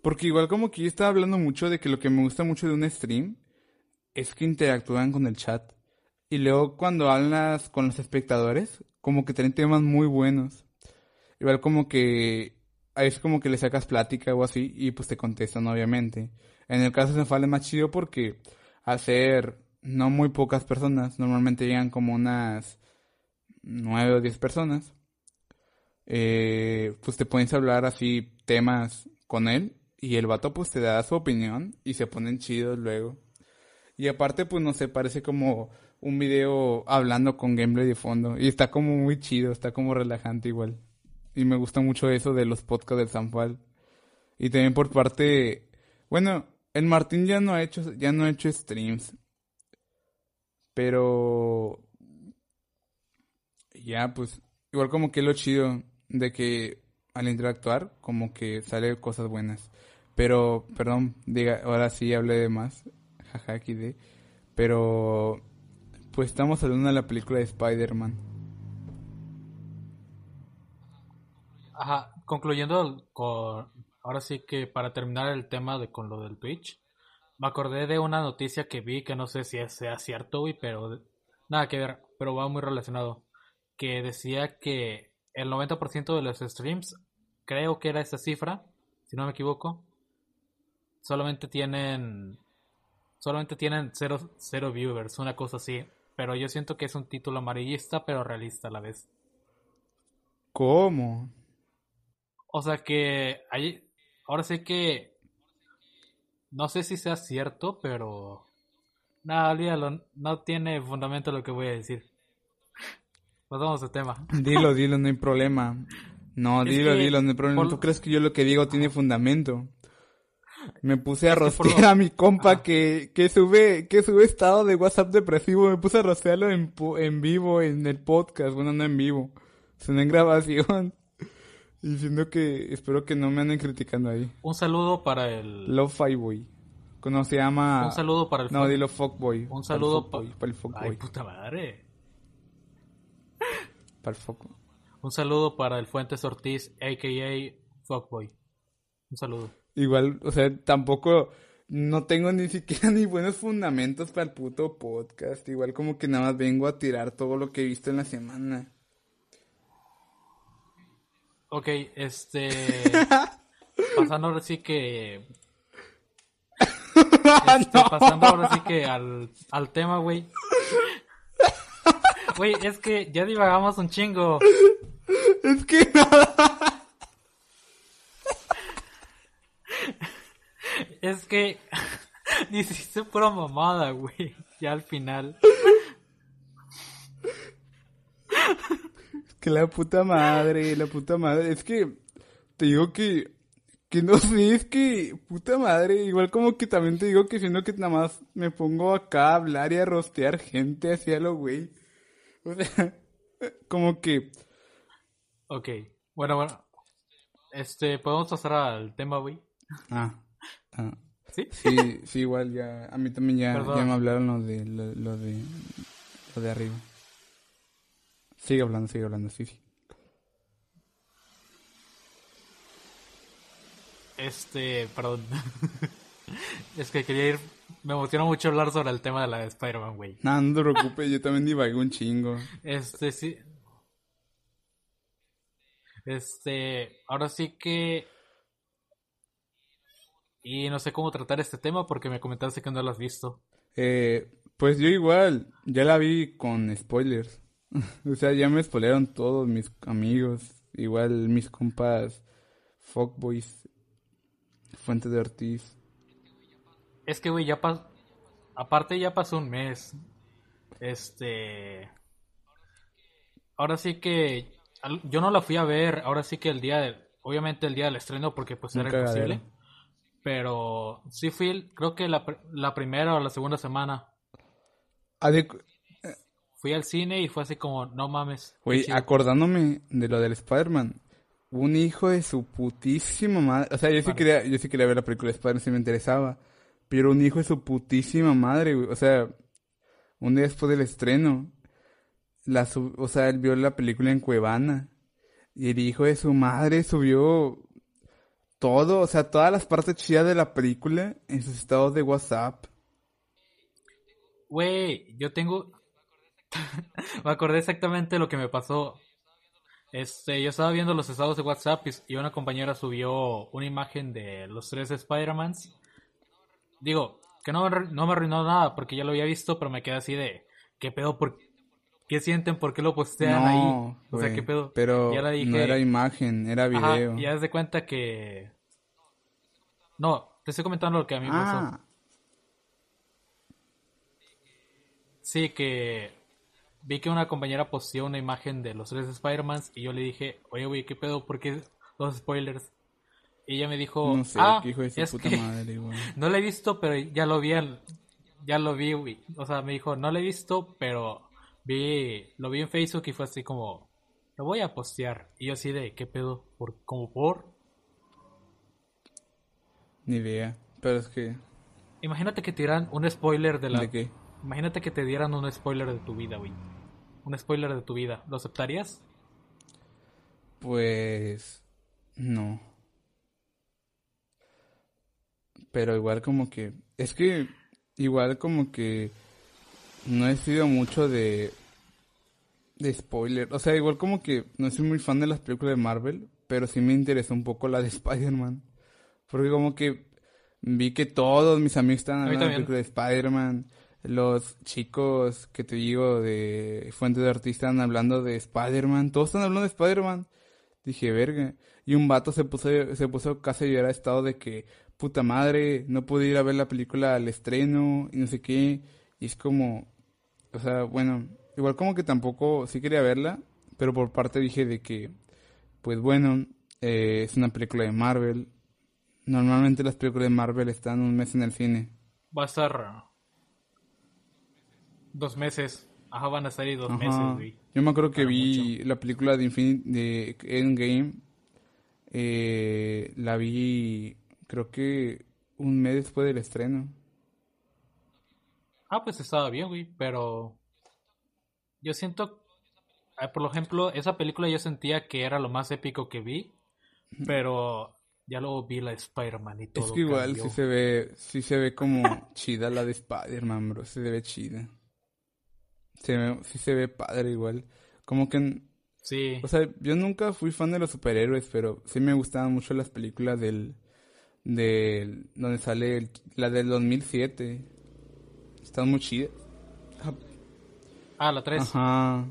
Porque igual como que yo estaba hablando mucho de que lo que me gusta mucho de un stream es que interactúan con el chat. Y luego cuando hablas con los espectadores, como que tienen temas muy buenos. Igual como que es como que le sacas plática o así y pues te contestan obviamente. En el caso de Senfal es más chido porque ser no muy pocas personas, normalmente llegan como unas nueve o diez personas, eh, pues te pones a hablar así temas con él y el vato pues te da su opinión y se ponen chidos luego. Y aparte pues no sé, parece como un video hablando con gameplay de fondo y está como muy chido, está como relajante igual. Y me gusta mucho eso de los podcasts del Sanfal. Y también por parte, bueno, el Martín ya no ha hecho, ya no ha hecho streams. Pero ya pues igual como que lo chido de que al interactuar como que sale cosas buenas. Pero, perdón, diga, ahora sí hablé de más. Jaja, aquí de. Pero, pues estamos hablando de la película de Spider-Man. Ajá, concluyendo con, ahora sí que para terminar el tema de con lo del Twitch, me acordé de una noticia que vi que no sé si sea cierto, pero nada que ver, pero va muy relacionado, que decía que el 90% de los streams, creo que era esa cifra, si no me equivoco, solamente tienen solamente tienen cero, cero viewers, una cosa así, pero yo siento que es un título amarillista pero realista a la vez. ¿Cómo? O sea que hay, ahora sé que no sé si sea cierto, pero nada, olvídalo, no tiene fundamento lo que voy a decir. Pasamos de tema. <laughs> Dilo, dilo, no hay problema. No, dilo, dilo, no hay problema. ¿Tú crees que yo lo que digo tiene fundamento? Me puse a Es por rostear lo- a mi compa que, que sube, que sube estado de WhatsApp depresivo. Me puse a rostearlo en, en vivo, en el podcast. Bueno, no en vivo. sino en grabación. Diciendo que espero que no me anden criticando ahí. Un saludo para el. Love Fireboy. ¿Cómo se llama? Un saludo para el. No, fuck- dilo Fuckboy. Un saludo para el pa- Fuckboy. Para el Fuckboy. Ay, puta madre. Para el Fuckboy. Un saludo para el Fuentes Ortiz, a.k.a. Fuckboy. Un saludo. Igual, o sea, tampoco, no tengo ni siquiera <laughs> ni buenos fundamentos para el puto podcast. Igual como que nada más vengo a tirar todo lo que he visto en la semana. Ok, este. <laughs> pasando ahora sí que. Este, <laughs> Pasando ahora sí que al, al tema, güey. Güey, es que ya divagamos un chingo. Es que nada. Es que. <laughs> Hiciste pura mamada, güey. Ya al final. Que la puta madre, la puta madre. Es que te digo que, que no sé, es que puta madre. Igual como que también te digo que siendo que nada más me pongo acá a hablar y a rostear gente hacia lo güey. O sea, <laughs> como que, Ok. Bueno, bueno. Este, podemos pasar al tema, güey. ah, ah. ¿Sí? Sí, sí, igual ya, a mí también ya, ya me hablaron lo de, lo, lo de, lo de arriba. Sigue hablando, sigue hablando, sí, sí. Este, perdón. <laughs> es que quería ir. Me emociona mucho hablar sobre el tema de la de Spider-Man, güey. No, no te preocupes, yo también divagué un chingo. Este, sí. Este, ahora sí que. Y no sé cómo tratar este tema porque me comentaste que no lo has visto. Eh, pues yo igual, ya la vi con spoilers. <laughs> o sea, ya me spoilearon todos mis amigos, igual mis compas, Fuckboys, Fuente de Ortiz. Es que, güey, ya pasó. Aparte, ya pasó un mes. Este. Ahora sí que. Yo no la fui a ver. Ahora sí que el día del. Obviamente el día del estreno, porque pues era imposible. Pero sí fui, creo que la, la primera o la segunda semana. Fui al cine y fue así como, no mames. Güey, chido". acordándome de lo del Spider-Man, un hijo de su putísima madre. O sea, yo sí Vale. quería, yo sí quería ver la película de Spider-Man si me interesaba. Pero un hijo de su putísima madre, güey. O sea, un día después del estreno, la sub- o sea, él vio la película en Cuevana. Y el hijo de su madre subió todo, o sea, todas las partes chidas de la película en sus estados de WhatsApp. Güey, yo tengo. <laughs> me acordé exactamente lo que me pasó. Este, yo estaba viendo los estados de WhatsApp y, una compañera subió una imagen de los tres Spider-Mans. Digo, que no, no me arruinó nada porque ya lo había visto, pero me quedé así de. ¿Qué pedo? ¿Por qué sienten? ¿Por qué lo postean ahí? O sea, ¿qué pedo? pero Ya le dije- no era imagen, era Ajá, video. y ya de cuenta que. No, te estoy comentando lo que a mí me pasó. Ah, Sí, que vi que una compañera posteó una imagen de los tres Spider-Mans y yo le dije, oye, güey, ¿qué pedo? ¿Por qué los spoilers? Y ella me dijo, no sé, ah, hijo de su es puta que <laughs> madre, güey. no la he visto, pero ya lo vi, al- ya lo vi, güey. O sea, me dijo, no la he visto, pero vi, lo vi en Facebook y fue así como, lo voy a postear. Y yo así de, ¿qué pedo? ¿Por, como por? Ni idea. Pero es que. Imagínate que te dieran un spoiler de la... ¿De qué? Imagínate que te dieran un spoiler de tu vida, güey. Un spoiler de tu vida. ¿Lo aceptarías? Pues. No. Pero igual como que. Es que. Igual como que. No he sido mucho de. De spoiler. O sea, igual como que. No soy muy fan de las películas de Marvel. Pero sí me interesó un poco la de <laughs> Spider-Man. Porque como que. Vi que todos mis amigos estaban hablando de la película de Spider-Man. Los chicos que te digo de Fuente de Artista están hablando de Spider-Man. Todos están hablando de Spider-Man. Dije, verga. Y un vato se puso, se puso casi a llorar a estado de que, puta madre, no pude ir a ver la película al estreno y no sé qué. Y es como, o sea, bueno, igual como que tampoco sí quería verla, pero por parte dije de que, pues bueno, eh, es una película de Marvel. Normalmente las películas de Marvel están un mes en el cine. Va a estar dos meses. Ajá, van a salir dos Ajá. meses, güey. Yo me acuerdo que Para vi la película de Infinity de Endgame. Eh, la vi creo que un mes después del estreno. Ah, pues estaba bien, güey, pero yo siento, ah, por ejemplo, esa película yo sentía que era lo más épico que vi, pero ya luego vi la de Spider-Man y todo es que igual cambió. sí se ve, sí se ve como <laughs> chida la de Spider-Man, bro. Se ve chida. Se ve, sí se ve padre igual. Como que, Sí, o sea, yo nunca fui fan de los superhéroes, pero sí me gustaban mucho las películas del, del, donde sale el- la del 2007. Están muy chidas. ah, la 3. Ajá.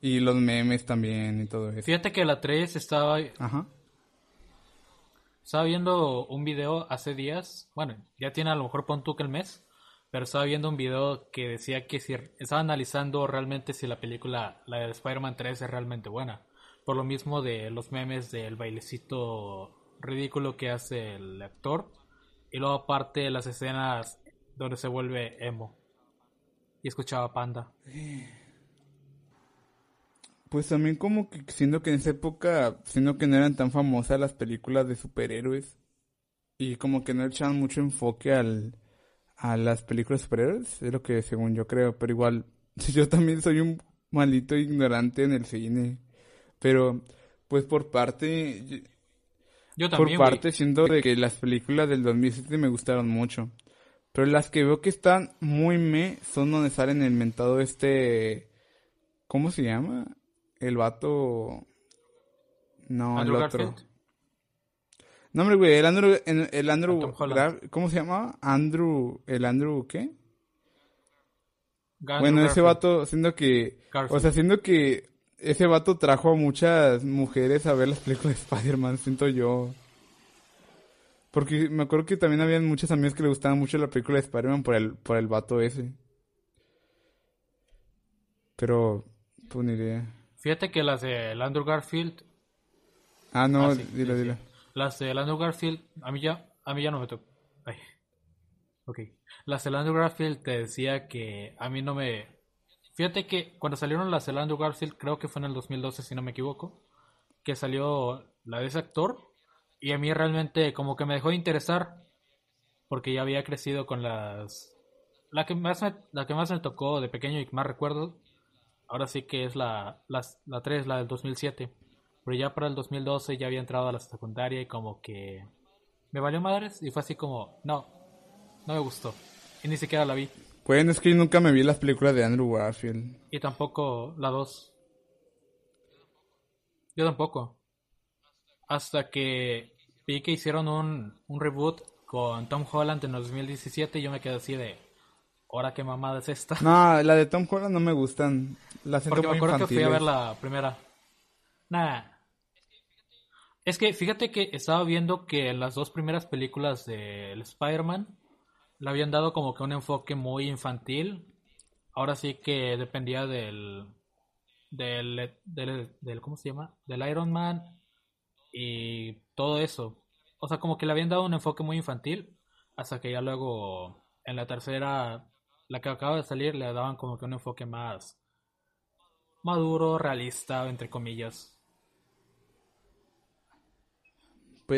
Y los memes también y todo eso. Fíjate que la 3 estaba, Ajá. estaba viendo un video hace días, bueno, ya tiene a lo mejor pon tú que el mes, pero estaba viendo un video que decía que si estaba analizando realmente si la película, la de Spider-Man 3 es realmente buena. Por lo mismo de los memes del bailecito ridículo que hace el actor. Y luego aparte las escenas donde se vuelve emo. Y escuchaba Panda. Pues también como que siendo que en esa época, siendo que no eran tan famosas las películas de superhéroes y como que no echaban mucho enfoque al, a las películas de superhéroes, es lo que según yo creo, pero igual <laughs> yo también soy un maldito ignorante en el cine, pero pues por parte, Yo por también, güey. parte siento de que las películas del 2007 me gustaron mucho, pero las que veo que están muy me son donde salen el mentado este, ¿cómo se llama? El vato. No, Andrew el otro. Garfield. No, hombre, güey, el Andrew, el, el Andrew, ¿cómo se llama? Andrew, el Andrew, ¿qué? Andrew bueno, ese vato, siendo que, Garfield. o sea, siendo que ese vato trajo a muchas mujeres a ver las películas de Spider-Man, siento yo. Porque me acuerdo que también habían muchas amigas que le gustaban mucho la película de Spider-Man por el, por el vato ese. Pero, pues ni idea. Fíjate que las de Andrew Garfield Ah, no, Ah, sí, dilo, sí, dilo. sí. Las de Andrew Garfield, a mí ya, a mí ya no me tocó. Ay. Ok. Las de Andrew Garfield te decía que a mí no me... Fíjate que cuando salieron las de Andrew Garfield, creo que fue en el 2012 si no me equivoco, que salió la de ese actor y a mí realmente como que me dejó de interesar porque ya había crecido con las... La que más me, la que más me tocó de pequeño y más recuerdo, ahora sí que es la, las- la 3, la del 2007. Pero ya para el 2012 ya había entrado a la secundaria y como que me valió madres y fue así como, no, no me gustó. Y ni siquiera la vi. Bueno, es que yo nunca me vi las películas de Andrew Garfield. Y tampoco la 2. Yo tampoco. Hasta que vi que hicieron un, un reboot con Tom Holland en el 2017 y yo me quedé así de, ¿ahora qué mamada es esta? No, la de Tom Holland no me gustan. Las siento Porque me muy acuerdo que fui a ver la primera. Nah. Es que fíjate que estaba viendo que las dos primeras películas del Spider-Man le habían dado como que un enfoque muy infantil. Ahora sí que dependía del, del, del, del ¿cómo se llama? Del Iron Man y todo eso. O sea, como que le habían dado un enfoque muy infantil hasta que ya luego en la tercera, la que acaba de salir, le daban como que un enfoque más maduro, realista, entre comillas.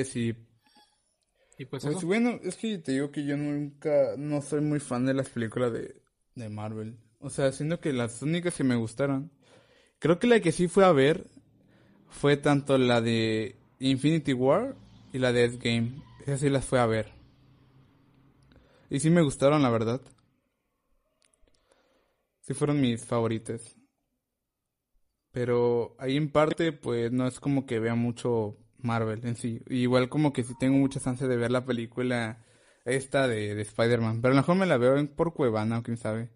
Pues. Y pues, Pues eso. bueno, es que te digo que yo nunca, no soy muy fan de las películas de, de Marvel. O sea, siendo que las únicas que me gustaron, creo que la que sí fue a ver fue tanto la de Infinity War y la de Endgame. Esas sí las fue a ver. Y sí me gustaron, la verdad. Sí fueron mis favoritas. Pero ahí en parte, pues no es como que vea mucho Marvel en sí. Igual como que sí tengo muchas ansias de ver la película esta de, de Spider-Man. Pero a lo mejor me la veo en- por Cuevana o quién sabe.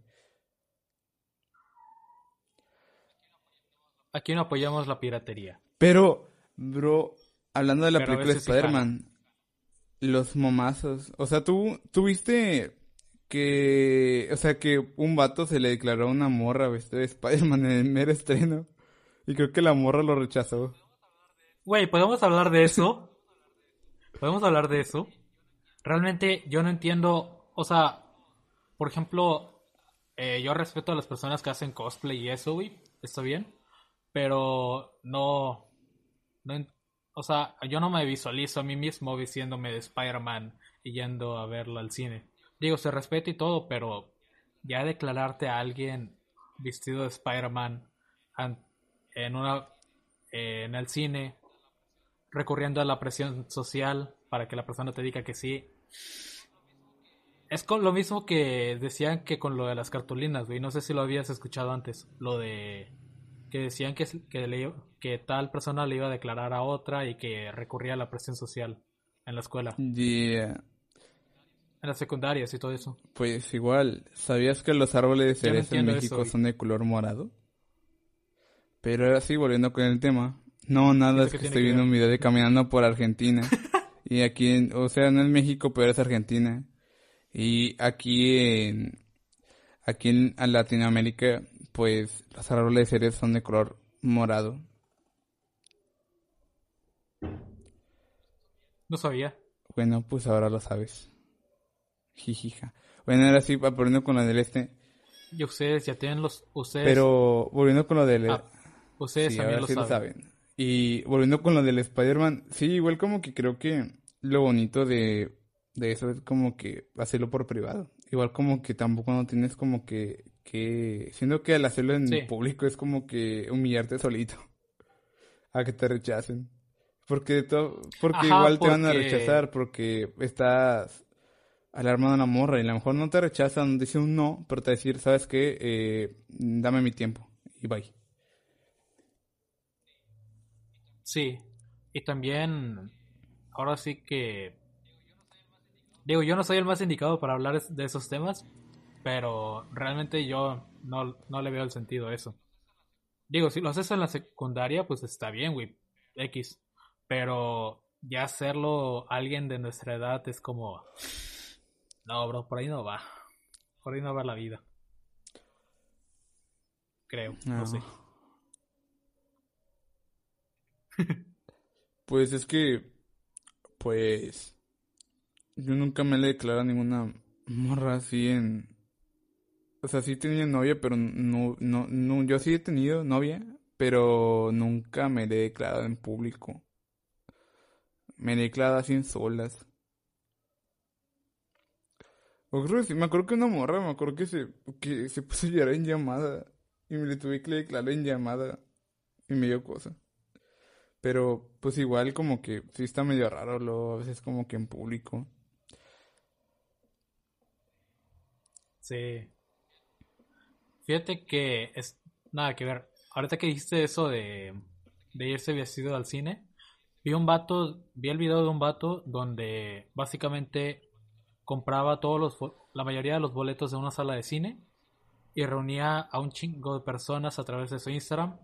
Aquí no apoyamos la piratería. Pero, bro, hablando de la Pero a película de Spider-Man, los momazos. O sea, tú, tú viste que, o sea, que un vato se le declaró a una morra de Spider-Man en el mero estreno. Y creo que la morra lo rechazó. Güey, ¿podemos hablar de eso? ¿Podemos hablar de eso? Realmente yo no entiendo, o sea, por ejemplo, eh, yo respeto a las personas que hacen cosplay y eso, güey, está bien, pero no, no, o sea, yo no me visualizo a mí mismo vistiéndome de Spider-Man y yendo a verlo al cine. Digo, se respeta y todo, pero ya declararte a alguien vestido de Spider-Man an- en una en el cine recurriendo a la presión social para que la persona te diga que sí. Es con lo mismo que decían que con lo de las cartulinas, güey. No sé si lo habías escuchado antes. Lo de que decían que, que, le- que tal persona le iba a declarar a otra y que recurría a la presión social en la escuela, Yeah. en las secundarias y todo eso. Pues igual, ¿sabías que los árboles de no cerezo en México eso, son de color morado? Pero ahora sí, volviendo con el tema. No, nada, ¿Eso es que estoy viendo ver? un video de caminando por Argentina. <laughs> y aquí, en, o sea, no es México, pero es Argentina. Y aquí en, aquí en Latinoamérica, pues los árboles de son de color morado. No sabía. Bueno, pues ahora lo sabes. Jijija. Bueno, ahora sí, volviendo con lo del este. Y ustedes ya tienen los... Ustedes, Pero volviendo con lo del... Ah, ustedes Sí, también ahora lo sí saben. lo saben. Y volviendo con lo del Spider-Man, sí, igual como que creo que lo bonito de, de eso es como que hacerlo por privado. Igual como que tampoco no tienes como que, que, siendo que al hacerlo en Sí. público es como que humillarte solito <laughs> a que te rechacen. Porque todo, porque Ajá, igual te van a rechazar porque estás alarmando a la morra y a lo mejor no te rechazan, dice un no, pero te decir, ¿sabes qué? Eh, dame mi tiempo y bye. Sí, y también, ahora sí que, digo, yo no soy el más indicado para hablar de esos temas, pero realmente yo no, no le veo el sentido a eso. Digo, si lo haces en la secundaria, pues está bien, güey, X, pero ya hacerlo alguien de nuestra edad es como, no, bro, por ahí no va, por ahí no va la vida. Creo, no No. sé. <laughs> Pues es que, pues, yo nunca me le declarado a ninguna morra así en... O sea, sí tenía novia, pero no, no, no, yo sí he tenido novia, pero nunca me le he declarado en público. Me he declarado así en solas. Que me acuerdo que una morra, me acuerdo que se, que se puso a llorar en llamada y me le tuve que declarar en llamada y me dio cosa. Pero pues igual como que sí está medio raro luego a veces como que en público. Sí. Fíjate que es nada que ver. Ahorita que dijiste eso de, de irse vestido al cine, vi un vato, vi el video de un vato donde básicamente compraba todos los, la mayoría de los boletos de una sala de cine y reunía a un chingo de personas a través de su Instagram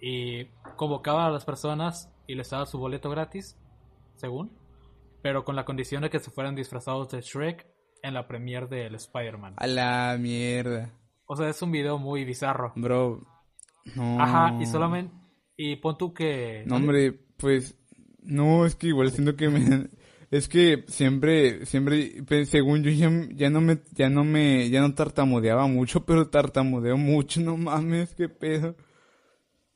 y convocaba a las personas y les daba su boleto gratis, según, pero con la condición de que se fueran disfrazados de Shrek en la premiere del Spider-Man. A la mierda. O sea, es un video muy bizarro. Bro. No. Ajá, y solamente. Y pon tú que. No, hombre, pues no, es que igual siento que me es que siempre siempre pues, según yo ya, ya no me ya no me ya no tartamudeaba mucho, pero tartamudeo mucho, no mames, qué pedo.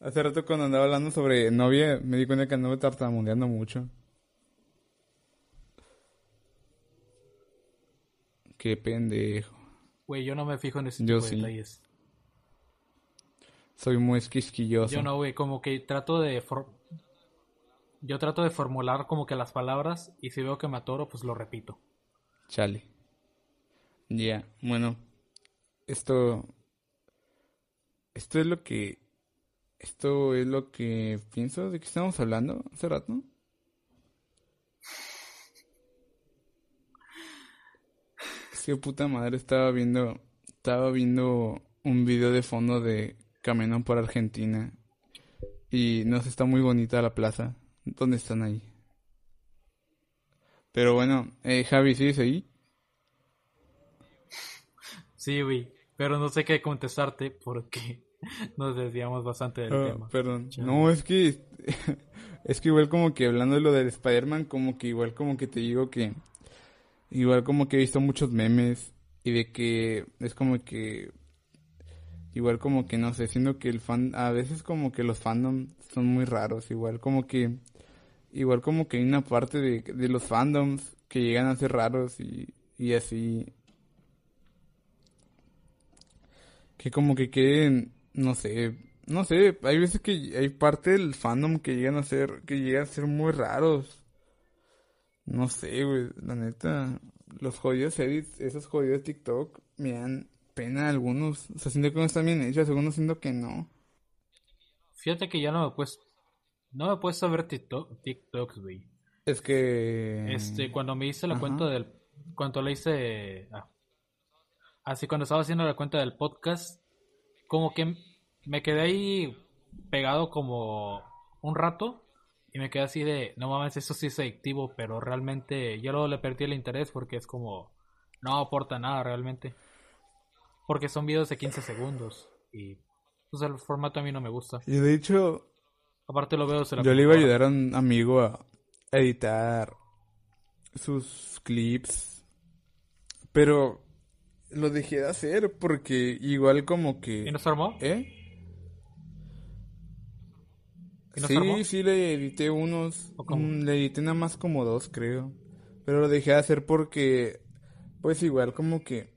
Hace rato cuando andaba hablando sobre novia, me di cuenta que andaba tartamudeando mucho. Qué pendejo. Güey, yo no me fijo en ese Yo tipo de sí. detalles. Soy muy quisquilloso. Yo no, güey, como que trato de. for- Yo trato de formular como que las palabras y si veo que me atoro, pues lo repito. Chale. Ya, bueno. Esto. Esto es lo que. Esto es lo que pienso de que estamos hablando hace rato. Que puta madre estaba viendo. Estaba viendo un video de fondo de Camino por Argentina. Y no sé, está muy bonita la plaza. ¿Dónde están ahí? Pero bueno, eh, Javi, ¿sigues ahí? Sí, güey. Pero no sé qué contestarte porque <laughs> nos desviamos bastante del Ah, tema. perdón. Chale. No, es que <laughs> Es que igual como que hablando de lo del Spider-Man, como que igual como que te digo que... Igual como que he visto muchos memes y de que es como que... Igual como que no sé, siendo que el fan... A veces como que los fandoms son muy raros, igual como que... Igual como que hay una parte de, de los fandoms que llegan a ser raros y, y así. Que como que queden, no sé, no sé, hay veces que hay parte del fandom que llegan a ser, que llegan a ser muy raros. No sé, güey, la neta, los jodidos edits, esos jodidos TikTok, me dan pena algunos. O sea, siento que no están bien hechos, algunos siento que no. Fíjate que ya no me puedes, no me puedes ver TikTok, TikToks, güey. Es que... Este, cuando me hice la cuenta del, cuando le hice, ah, así cuando estaba haciendo la cuenta del podcast, como que me quedé ahí pegado como un rato y me quedé así de, no mames, eso sí es adictivo, pero realmente yo luego le perdí el interés porque es como, no aporta nada realmente. Porque son videos de 15 segundos y pues el formato a mí no me gusta. Y de hecho, aparte lo veo Yo le iba a ayudar a un amigo a editar sus clips, pero lo dejé de hacer porque igual como que... ¿Y no se armó? ¿Eh? sí, sí le edité unos. Mm, le edité nada más como dos, creo. Pero lo dejé de hacer porque, pues igual como que,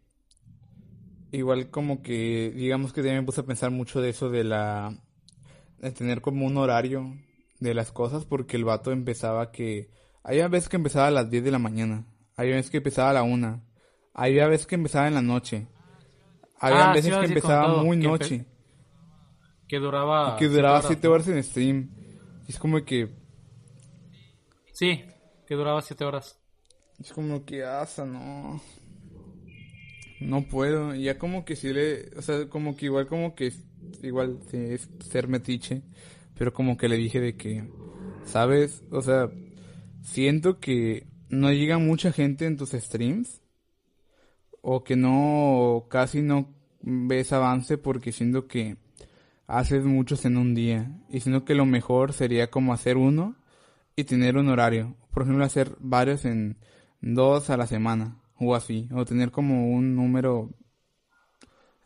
igual como que, digamos que también me puse a pensar mucho de eso de la, de tener como un horario de las cosas porque el vato empezaba que, había veces que empezaba a las 10 de la mañana, había veces que empezaba a la 1, había veces que empezaba en la noche, había Ah, sí, veces que empezaba muy que noche. Que duraba... que siete duraba horas, 7 ¿no? horas en stream. Y es como que, Sí, que duraba 7 horas. es como que, asa, no. No puedo. Y ya como que sí le, o sea, como que igual como que, igual sí, es ser metiche. Pero como que le dije de que, ¿sabes? O sea, siento que no llega mucha gente en tus streams. O que no, casi no ves avance porque siento que haces muchos en un día. Y siento que lo mejor sería como hacer uno y tener un horario. Por ejemplo, hacer varios en dos a la semana o así. O tener como un número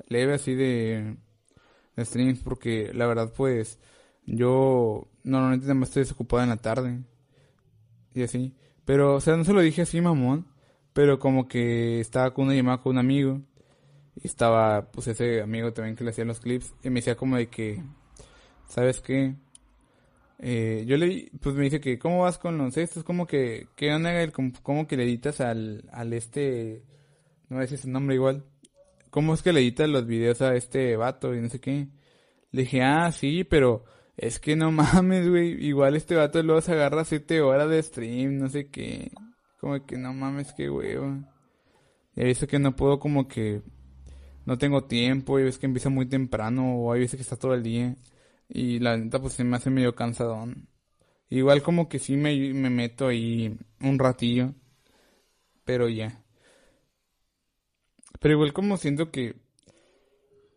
leve así de, streams porque la verdad pues yo normalmente más estoy desocupado en la tarde y así. Pero, o sea, no se lo dije así, mamón. Pero como que estaba con una llamada con un amigo. Y estaba, pues, ese amigo también que le hacía los clips. Y me decía como de que, ¿sabes qué? Eh, yo le, pues me dice que, ¿cómo vas con los estos? Como que, ¿qué onda? el- ¿Cómo, que le editas al, al este, no voy a decir su nombre igual. ¿Cómo es que le editas los videos a este vato y no sé qué? Le dije, ah, sí, pero es que no <laughs> mames, güey. Igual este vato luego se agarra siete horas de stream, no sé qué. Como que no mames, qué huevo. Y hay veces que no puedo como que no tengo tiempo, hay veces que empieza muy temprano o hay veces que está todo el día. Y la neta pues se me hace medio cansadón. Igual como que sí me, me meto ahí un ratillo. Pero ya. Pero igual como siento que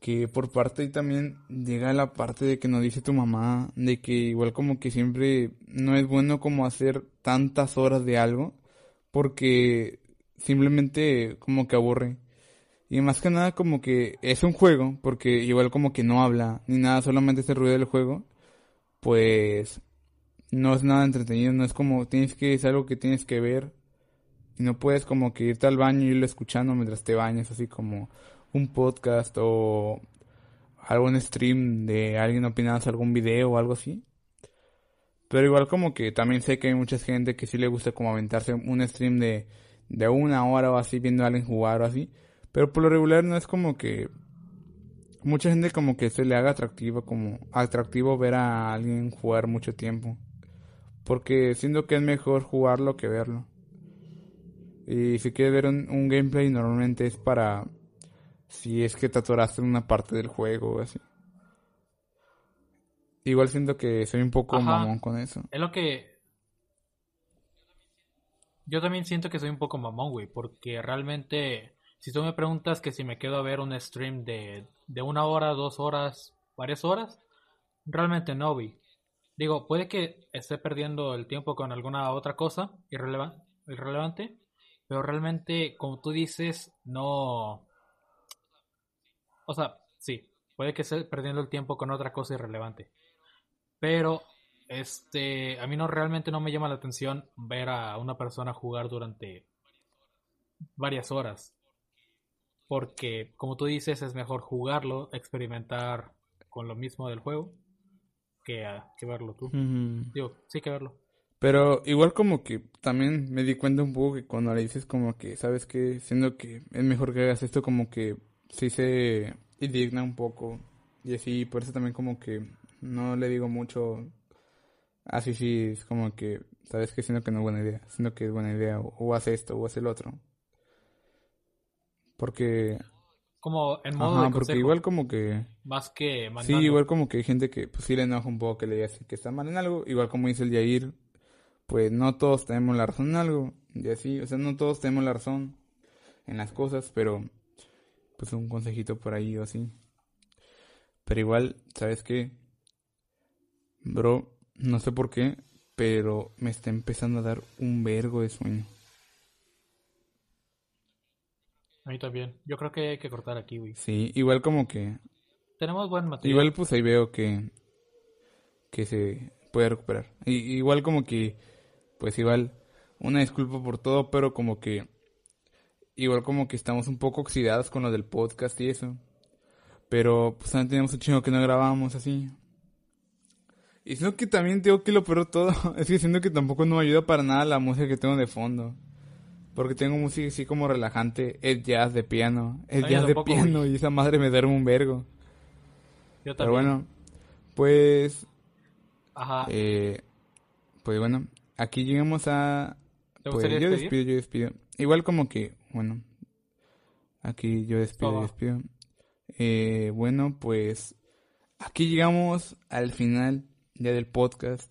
que por parte también llega la parte de que nos dice tu mamá de que igual como que siempre no es bueno como hacer tantas horas de algo porque simplemente como que aburre. Y más que nada como que es un juego, porque igual como que no habla ni nada, solamente es el ruido del juego, pues no es nada entretenido, no es como tienes que, es algo que tienes que ver y no puedes como que irte al baño y irlo escuchando mientras te bañas, así como un podcast o algún stream de alguien opinando algún video o algo así. Pero igual como que también sé que hay mucha gente que sí le gusta como aventarse un stream de, de una hora o así viendo a alguien jugar o así. Pero por lo regular no es como que mucha gente como que se le haga atractivo como atractivo ver a alguien jugar mucho tiempo. Porque siento que es mejor jugarlo que verlo. Y si quieres ver un, un gameplay normalmente es para si es que te atoraste en una parte del juego o así. Igual siento que soy un poco Ajá. mamón con eso. Es lo que. Yo también siento que soy un poco mamón, güey, porque realmente, si tú me preguntas que si me quedo a ver un stream de, de una hora, dos horas, varias horas, realmente no, güey. Digo, puede que esté perdiendo el tiempo con alguna otra cosa irreleva- irrelevante, pero realmente, como tú dices, no... O sea, sí, puede que esté perdiendo el tiempo con otra cosa irrelevante. Pero, este, a mí no realmente no me llama la atención ver a una persona jugar durante varias horas. Porque, como tú dices, es mejor jugarlo, experimentar con lo mismo del juego, que, que verlo tú. Ujú. Digo, sí que verlo. Pero igual como que también me di cuenta un poco que cuando le dices como que, ¿sabes qué? Siendo que es mejor que hagas esto como que sí se indigna un poco. Y así, por eso también como que no le digo mucho. Así sí, es como que, ¿sabes qué? Siendo que no es buena idea. Siendo que es buena idea. O, o haz esto, o haz el otro. Porque, Como en modo ajá, de porque igual como que... más que Sí, mandando. igual como que hay gente que pues sí le enoja un poco que le digas que está mal en algo, igual como dice el Yair, pues no todos tenemos la razón en algo, y así, o sea, no todos tenemos la razón en las cosas, pero pues un consejito por ahí o así. Pero igual, ¿sabes qué? Bro, no sé por qué, pero me está empezando a dar un vergo de sueño. A mí también. Yo creo que hay que cortar aquí, güey. Sí, igual como que Tenemos buen material. Igual pues ahí veo que, que se puede recuperar. Y, igual como que, pues igual, una disculpa por todo, pero como que, igual como que estamos un poco oxidados con lo del podcast y eso. Pero pues también teníamos un chingo que no grabábamos así. Y siento que también tengo que lo peor todo, <laughs> es que siento que tampoco no me ayuda para nada la música que tengo de fondo. Porque tengo música así como relajante, es jazz de piano, es yo jazz de piano y esa madre me duerme un vergo. Yo Pero también. bueno, pues, Ajá. eh, pues bueno, aquí llegamos a, ¿Te pues yo despedir? despido, yo despido. Igual como que, bueno, aquí yo despido, va. despido. Eh, bueno, pues, aquí llegamos al final ya del podcast.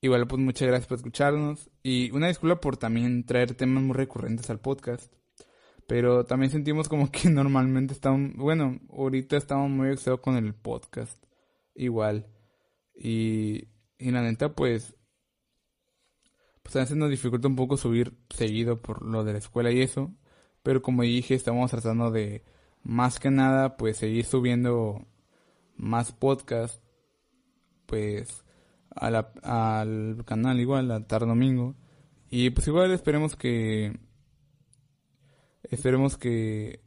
Igual pues muchas gracias por escucharnos y una disculpa por también traer temas muy recurrentes al podcast. Pero también sentimos como que <laughs> normalmente estamos, bueno, ahorita estamos muy excitados con el podcast. Igual. Y, y la neta, pues, pues a veces nos dificulta un poco subir seguido por lo de la escuela y eso. Pero como dije, estamos tratando de, más que nada, pues seguir subiendo más podcast, pues, a la- al canal igual, a tarde domingo. Y pues igual esperemos que, esperemos que,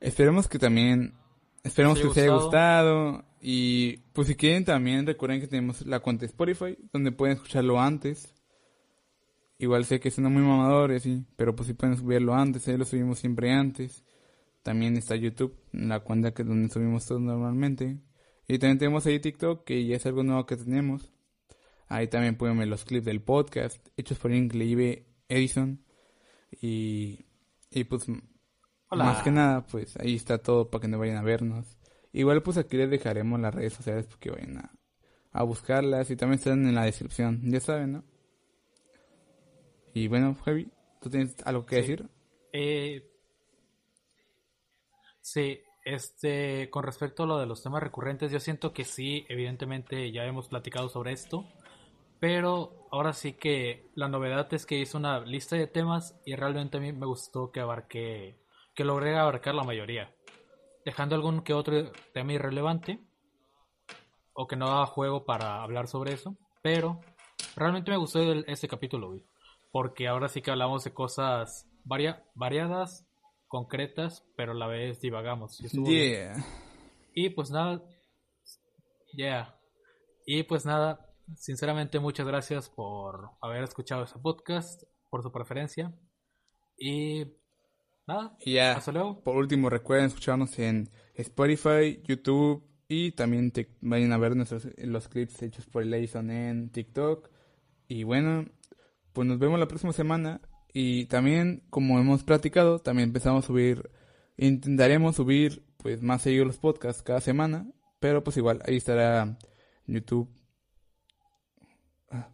esperemos que también, esperemos que les haya gustado. gustado. Y pues si quieren también recuerden que tenemos la cuenta de Spotify, donde pueden escucharlo antes. Igual sé que suena muy mamador y así, pero pues si pueden subirlo antes, ahí lo subimos siempre antes. También está YouTube, la cuenta que donde subimos todo normalmente. Y también tenemos ahí TikTok, que ya es algo nuevo que tenemos. Ahí también pueden ver los clips del podcast, hechos por Increíble Edison. Y, y pues, Hola. más que nada, pues ahí está todo para que no vayan a vernos. Igual pues aquí les dejaremos las redes sociales porque vayan a, a buscarlas y también están en la descripción, ya saben, ¿no? Y bueno, Javi, ¿tú tienes algo que Sí. decir? Eh, sí, este, con respecto a lo de los temas recurrentes, yo siento que sí, evidentemente ya hemos platicado sobre esto, pero ahora sí que la novedad es que hice una lista de temas y realmente a mí me gustó que abarqué, que logré abarcar la mayoría, dejando algún que otro tema irrelevante o que no daba juego para hablar sobre eso, pero realmente me gustó el- este capítulo, porque ahora sí que hablamos de cosas varia- variadas, concretas, pero a la vez divagamos. y. Yeah. Y pues nada, yeah. Y pues nada, sinceramente muchas gracias por haber escuchado este podcast, por su preferencia. Y nada, Y ya, hasta luego. por último, recuerden escucharnos en Spotify, YouTube y también vayan a ver nuestros, los clips hechos por Leison en TikTok. Y bueno, pues nos vemos la próxima semana. Y también, como hemos platicado, también empezamos a subir, intentaremos subir pues más seguido los podcasts cada semana. Pero pues igual, ahí estará YouTube. Ah,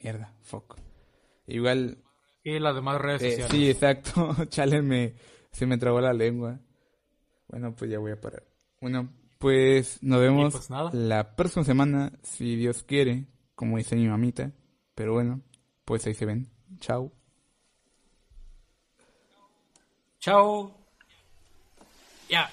mierda, fuck. Igual Y las demás redes eh, sociales. sí, exacto. <laughs> Chale, me, se me trabó la lengua. Bueno, pues ya voy a parar. Bueno, pues nos vemos pues la próxima semana, si Dios quiere, como dice mi mamita. Pero bueno, pues ahí se ven. Chao. Chao. Ya.